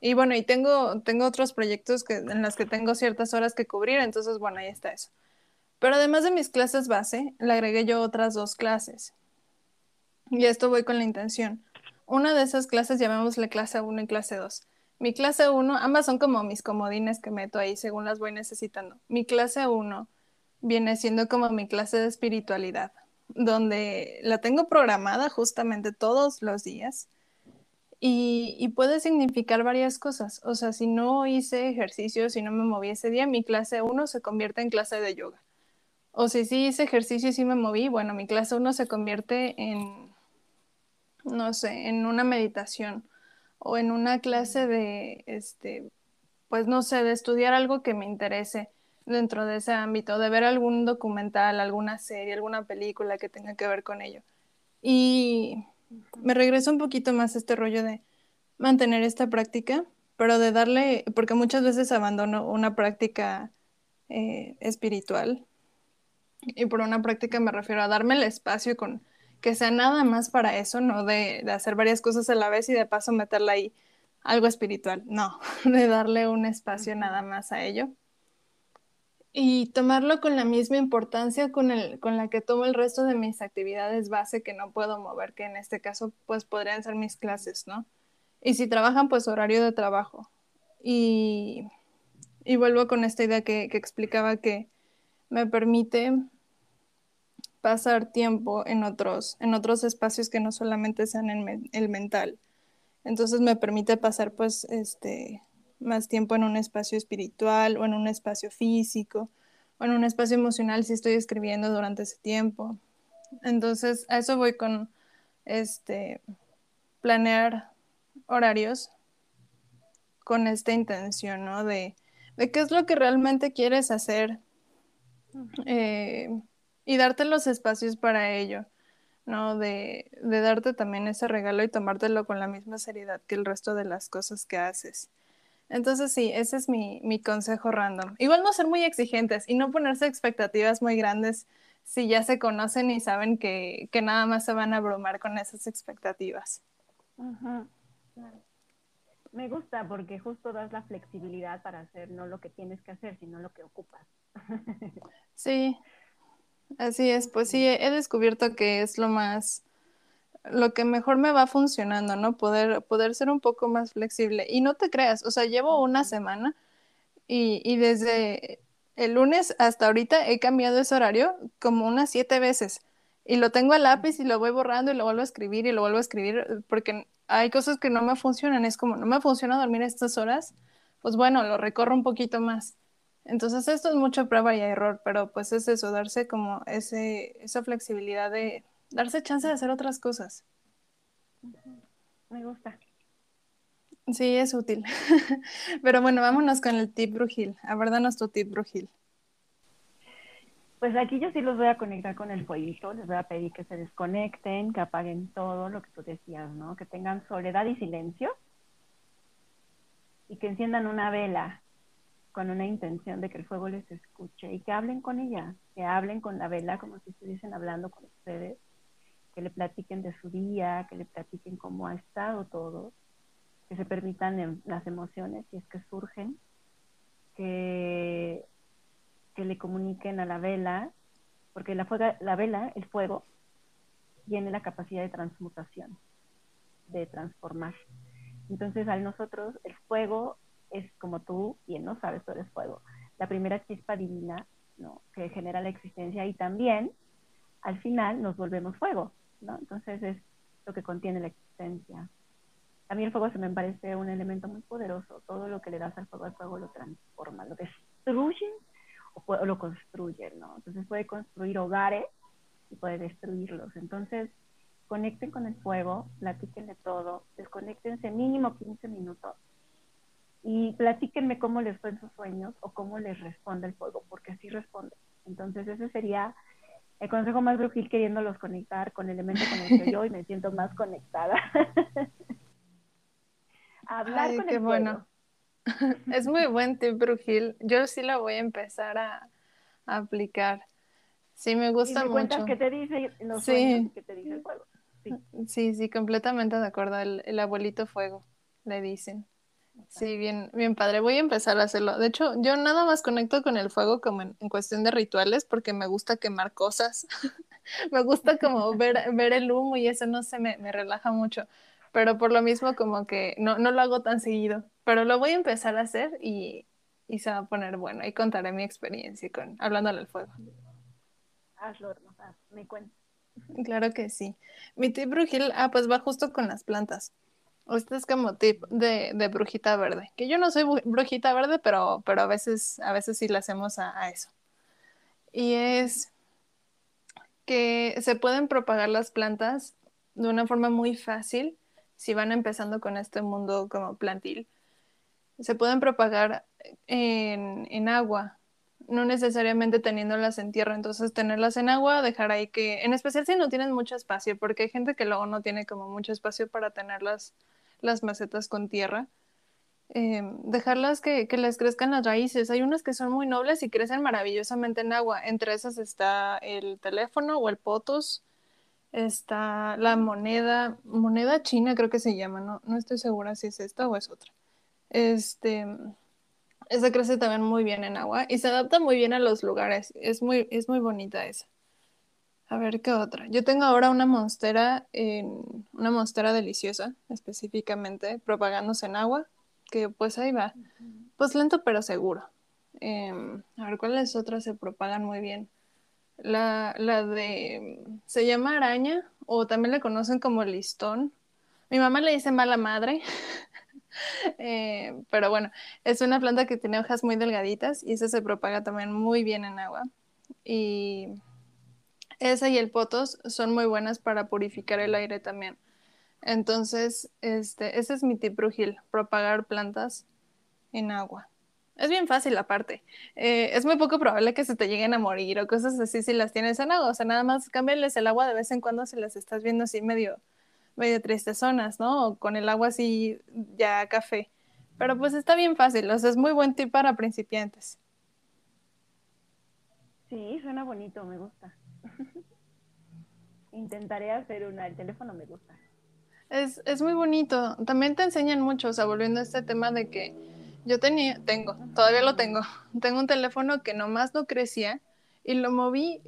y bueno, y tengo, tengo otros proyectos que, en los que tengo ciertas horas que cubrir, entonces bueno, ahí está eso. Pero además de mis clases base, le agregué yo otras dos clases. Y esto voy con la intención. Una de esas clases llamémosle clase 1 y clase 2. Mi clase 1, ambas son como mis comodines que meto ahí según las voy necesitando. Mi clase 1 viene siendo como mi clase de espiritualidad, donde la tengo programada justamente todos los días y, puede significar varias cosas. O sea, si no hice ejercicio, si no me moví ese día, mi clase 1 se convierte en clase de yoga. o si sí hice ejercicio y sí me moví, bueno, mi clase uno se convierte en, no sé, en una meditación o en una clase de, este, pues no sé, de estudiar algo que me interese dentro de ese ámbito, de ver algún documental, alguna serie, alguna película que tenga que ver con ello. Y me regreso un poquito más a este rollo de mantener esta práctica, pero de darle, porque muchas veces abandono una práctica eh, espiritual. Y por una práctica me refiero a darme el espacio con que sea nada más para eso, no de, de hacer varias cosas a la vez y de paso meterla ahí algo espiritual, no, de darle un espacio nada más a ello. Y tomarlo con la misma importancia con, el, con la que tomo el resto de mis actividades base que no puedo mover, que en este caso pues podrían ser mis clases, ¿no? Y si trabajan, pues horario de trabajo. Y, y vuelvo con esta idea que, que explicaba que me permite pasar tiempo en otros, en otros espacios que no solamente sean en el mental. Entonces me permite pasar pues este más tiempo en un espacio espiritual o en un espacio físico o en un espacio emocional si estoy escribiendo durante ese tiempo. Entonces a eso voy con este planear horarios con esta intención, ¿no? De, de qué es lo que realmente quieres hacer eh, y darte los espacios para ello, ¿no? De, de, darte también ese regalo y tomártelo con la misma seriedad que el resto de las cosas que haces. Entonces sí, ese es mi, mi consejo random. Igual no ser muy exigentes y no ponerse expectativas muy grandes si ya se conocen y saben que, que nada más se van a abrumar con esas expectativas. Me gusta porque justo das la flexibilidad para hacer no lo que tienes que hacer, sino lo que ocupas. sí, Así es, pues sí, he descubierto que es lo más, lo que mejor me va funcionando, ¿no? Poder, poder ser un poco más flexible. Y no te creas, o sea, llevo una semana y, y desde el lunes hasta ahorita he cambiado ese horario como unas siete veces. Y lo tengo a lápiz y lo voy borrando y lo vuelvo a escribir y lo vuelvo a escribir porque hay cosas que no me funcionan. Es como, no me funciona dormir estas horas, pues bueno, lo recorro un poquito más. Entonces esto es mucha prueba y error, pero pues es eso, darse como ese, esa flexibilidad de darse chance de hacer otras cosas. Me gusta. Sí, es útil. pero bueno, vámonos con el tip brujil. A ver, danos tu tip brujil. Pues aquí yo sí los voy a conectar con el fueguito, les voy a pedir que se desconecten, que apaguen todo lo que tú decías, ¿no? Que tengan soledad y silencio y que enciendan una vela con una intención de que el fuego les escuche y que hablen con ella, que hablen con la vela como si estuviesen hablando con ustedes, que le platiquen de su día, que le platiquen cómo ha estado todo, que se permitan em, las emociones si es que surgen, que, que le comuniquen a la vela, porque la, la vela, el fuego, tiene la capacidad de transmutación, de transformar. Entonces, al nosotros, el fuego es como tú, bien no sabes, tú eres fuego. La primera chispa divina, ¿no? Que genera la existencia y también, al final, nos volvemos fuego, ¿no? Entonces es lo que contiene la existencia. A mí el fuego se me parece un elemento muy poderoso. Todo lo que le das al fuego, al fuego lo transforma, lo destruye o, lo construye, ¿no? Entonces puede construir hogares y puede destruirlos. Entonces, conecten con el fuego, platiquen de todo, desconectense mínimo 15 minutos y platíquenme cómo les fue en sus sueños o cómo les responde el fuego, porque así responde. Entonces ese sería el consejo más brujil queriéndolos conectar con el elemento con el que yo y me siento más conectada. Hablar con qué el bueno. es muy buen tip brujil. Yo sí la voy a empezar a, aplicar. Sí, me gusta y me mucho. qué te dice los sí. te dice el fuego. Sí. sí, sí, completamente de acuerdo. el abuelito fuego, le dicen. Sí, bien, bien padre. Voy a empezar a hacerlo. De hecho, yo nada más conecto con el fuego como en, cuestión de rituales porque me gusta quemar cosas. me gusta como ver, ver el humo y eso no se me, me, relaja mucho. Pero por lo mismo como que no, no lo hago tan seguido. Pero lo voy a empezar a hacer y, y se va a poner bueno. Y contaré mi experiencia con hablándole al fuego. Hazlo, hermosa. Me cuento. Claro que sí. Mi tip brujil, ah, pues va justo con las plantas. Este es como tip de, de, brujita verde, que yo no soy brujita verde, pero, pero a, veces, a veces sí le hacemos a, eso. y es que se pueden propagar las plantas de una forma muy fácil si van empezando con este mundo como plantil. Se pueden propagar en, en agua, no necesariamente teniéndolas en tierra, entonces tenerlas en agua, dejar ahí que, en especial si no tienen mucho espacio, porque hay gente que luego no tiene como mucho espacio para tener las, macetas con tierra, eh, dejarlas que, que, les crezcan las raíces. Hay unas que son muy nobles y crecen maravillosamente en agua, entre esas está el teléfono o el potos, está la moneda, moneda china creo que se llama, no, no estoy segura si es esta o es otra. Este, esa crece también muy bien en agua y se adapta muy bien a los lugares. Es muy, es muy bonita esa. A ver qué otra. Yo tengo ahora una monstera, en, una monstera deliciosa, específicamente, propagándose en agua, que pues ahí va. Pues lento pero seguro. Eh, a ver cuáles otras se propagan muy bien. La, la de. Se llama araña, o también le conocen como listón. Mi mamá le dice mala madre. Eh, pero bueno, es una planta que tiene hojas muy delgaditas y esa se propaga también muy bien en agua. Y esa y el potos son muy buenas para purificar el aire también. Entonces, este, ese es mi tip brujil, propagar plantas en agua. Es bien fácil aparte. Eh, es muy poco probable que se te lleguen a morir o cosas así si las tienes en agua. O sea, nada más cámbiales el agua de vez en cuando si las estás viendo así medio medio tristezonas, ¿no? O con el agua así ya café. Pero pues está bien fácil, o sea, es muy buen tip para principiantes. Sí, suena bonito, me gusta. Intentaré hacer una, el teléfono me gusta. Es, es muy bonito, también te enseñan mucho, o sea, volviendo a este tema de que yo tenía, tengo, todavía lo tengo, tengo un teléfono que nomás no crecía y lo moví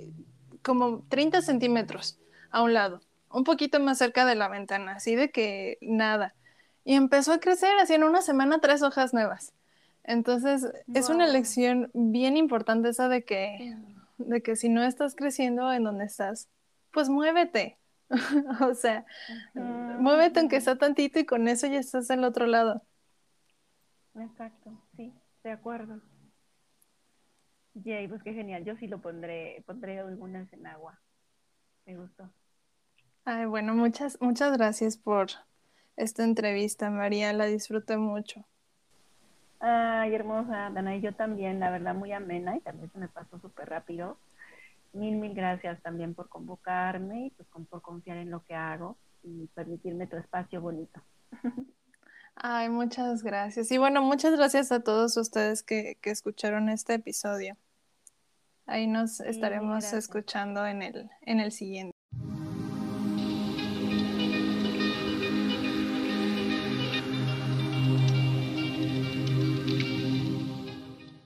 como 30 centímetros a un lado un poquito más cerca de la ventana, así de que nada. Y empezó a crecer, así en una semana tres hojas nuevas. Entonces, es una lección bien importante esa de que, de que si no estás creciendo en donde estás, pues muévete. o sea, muévete aunque sea tantito y con eso ya estás del otro lado. Exacto, sí, de acuerdo. Yay, pues qué genial. Yo sí lo pondré, pondré algunas en agua. Me gustó. Ay, bueno, muchas, muchas gracias por esta entrevista, María, la disfruté mucho. Ay, hermosa, Dana, y yo también, la verdad, muy amena y también se me pasó súper rápido. Mil, mil gracias también por convocarme y pues, por confiar en lo que hago y permitirme tu espacio bonito. Ay, muchas gracias. Y bueno, muchas gracias a todos ustedes que, que escucharon este episodio. Ahí nos estaremos escuchando en el, en el siguiente.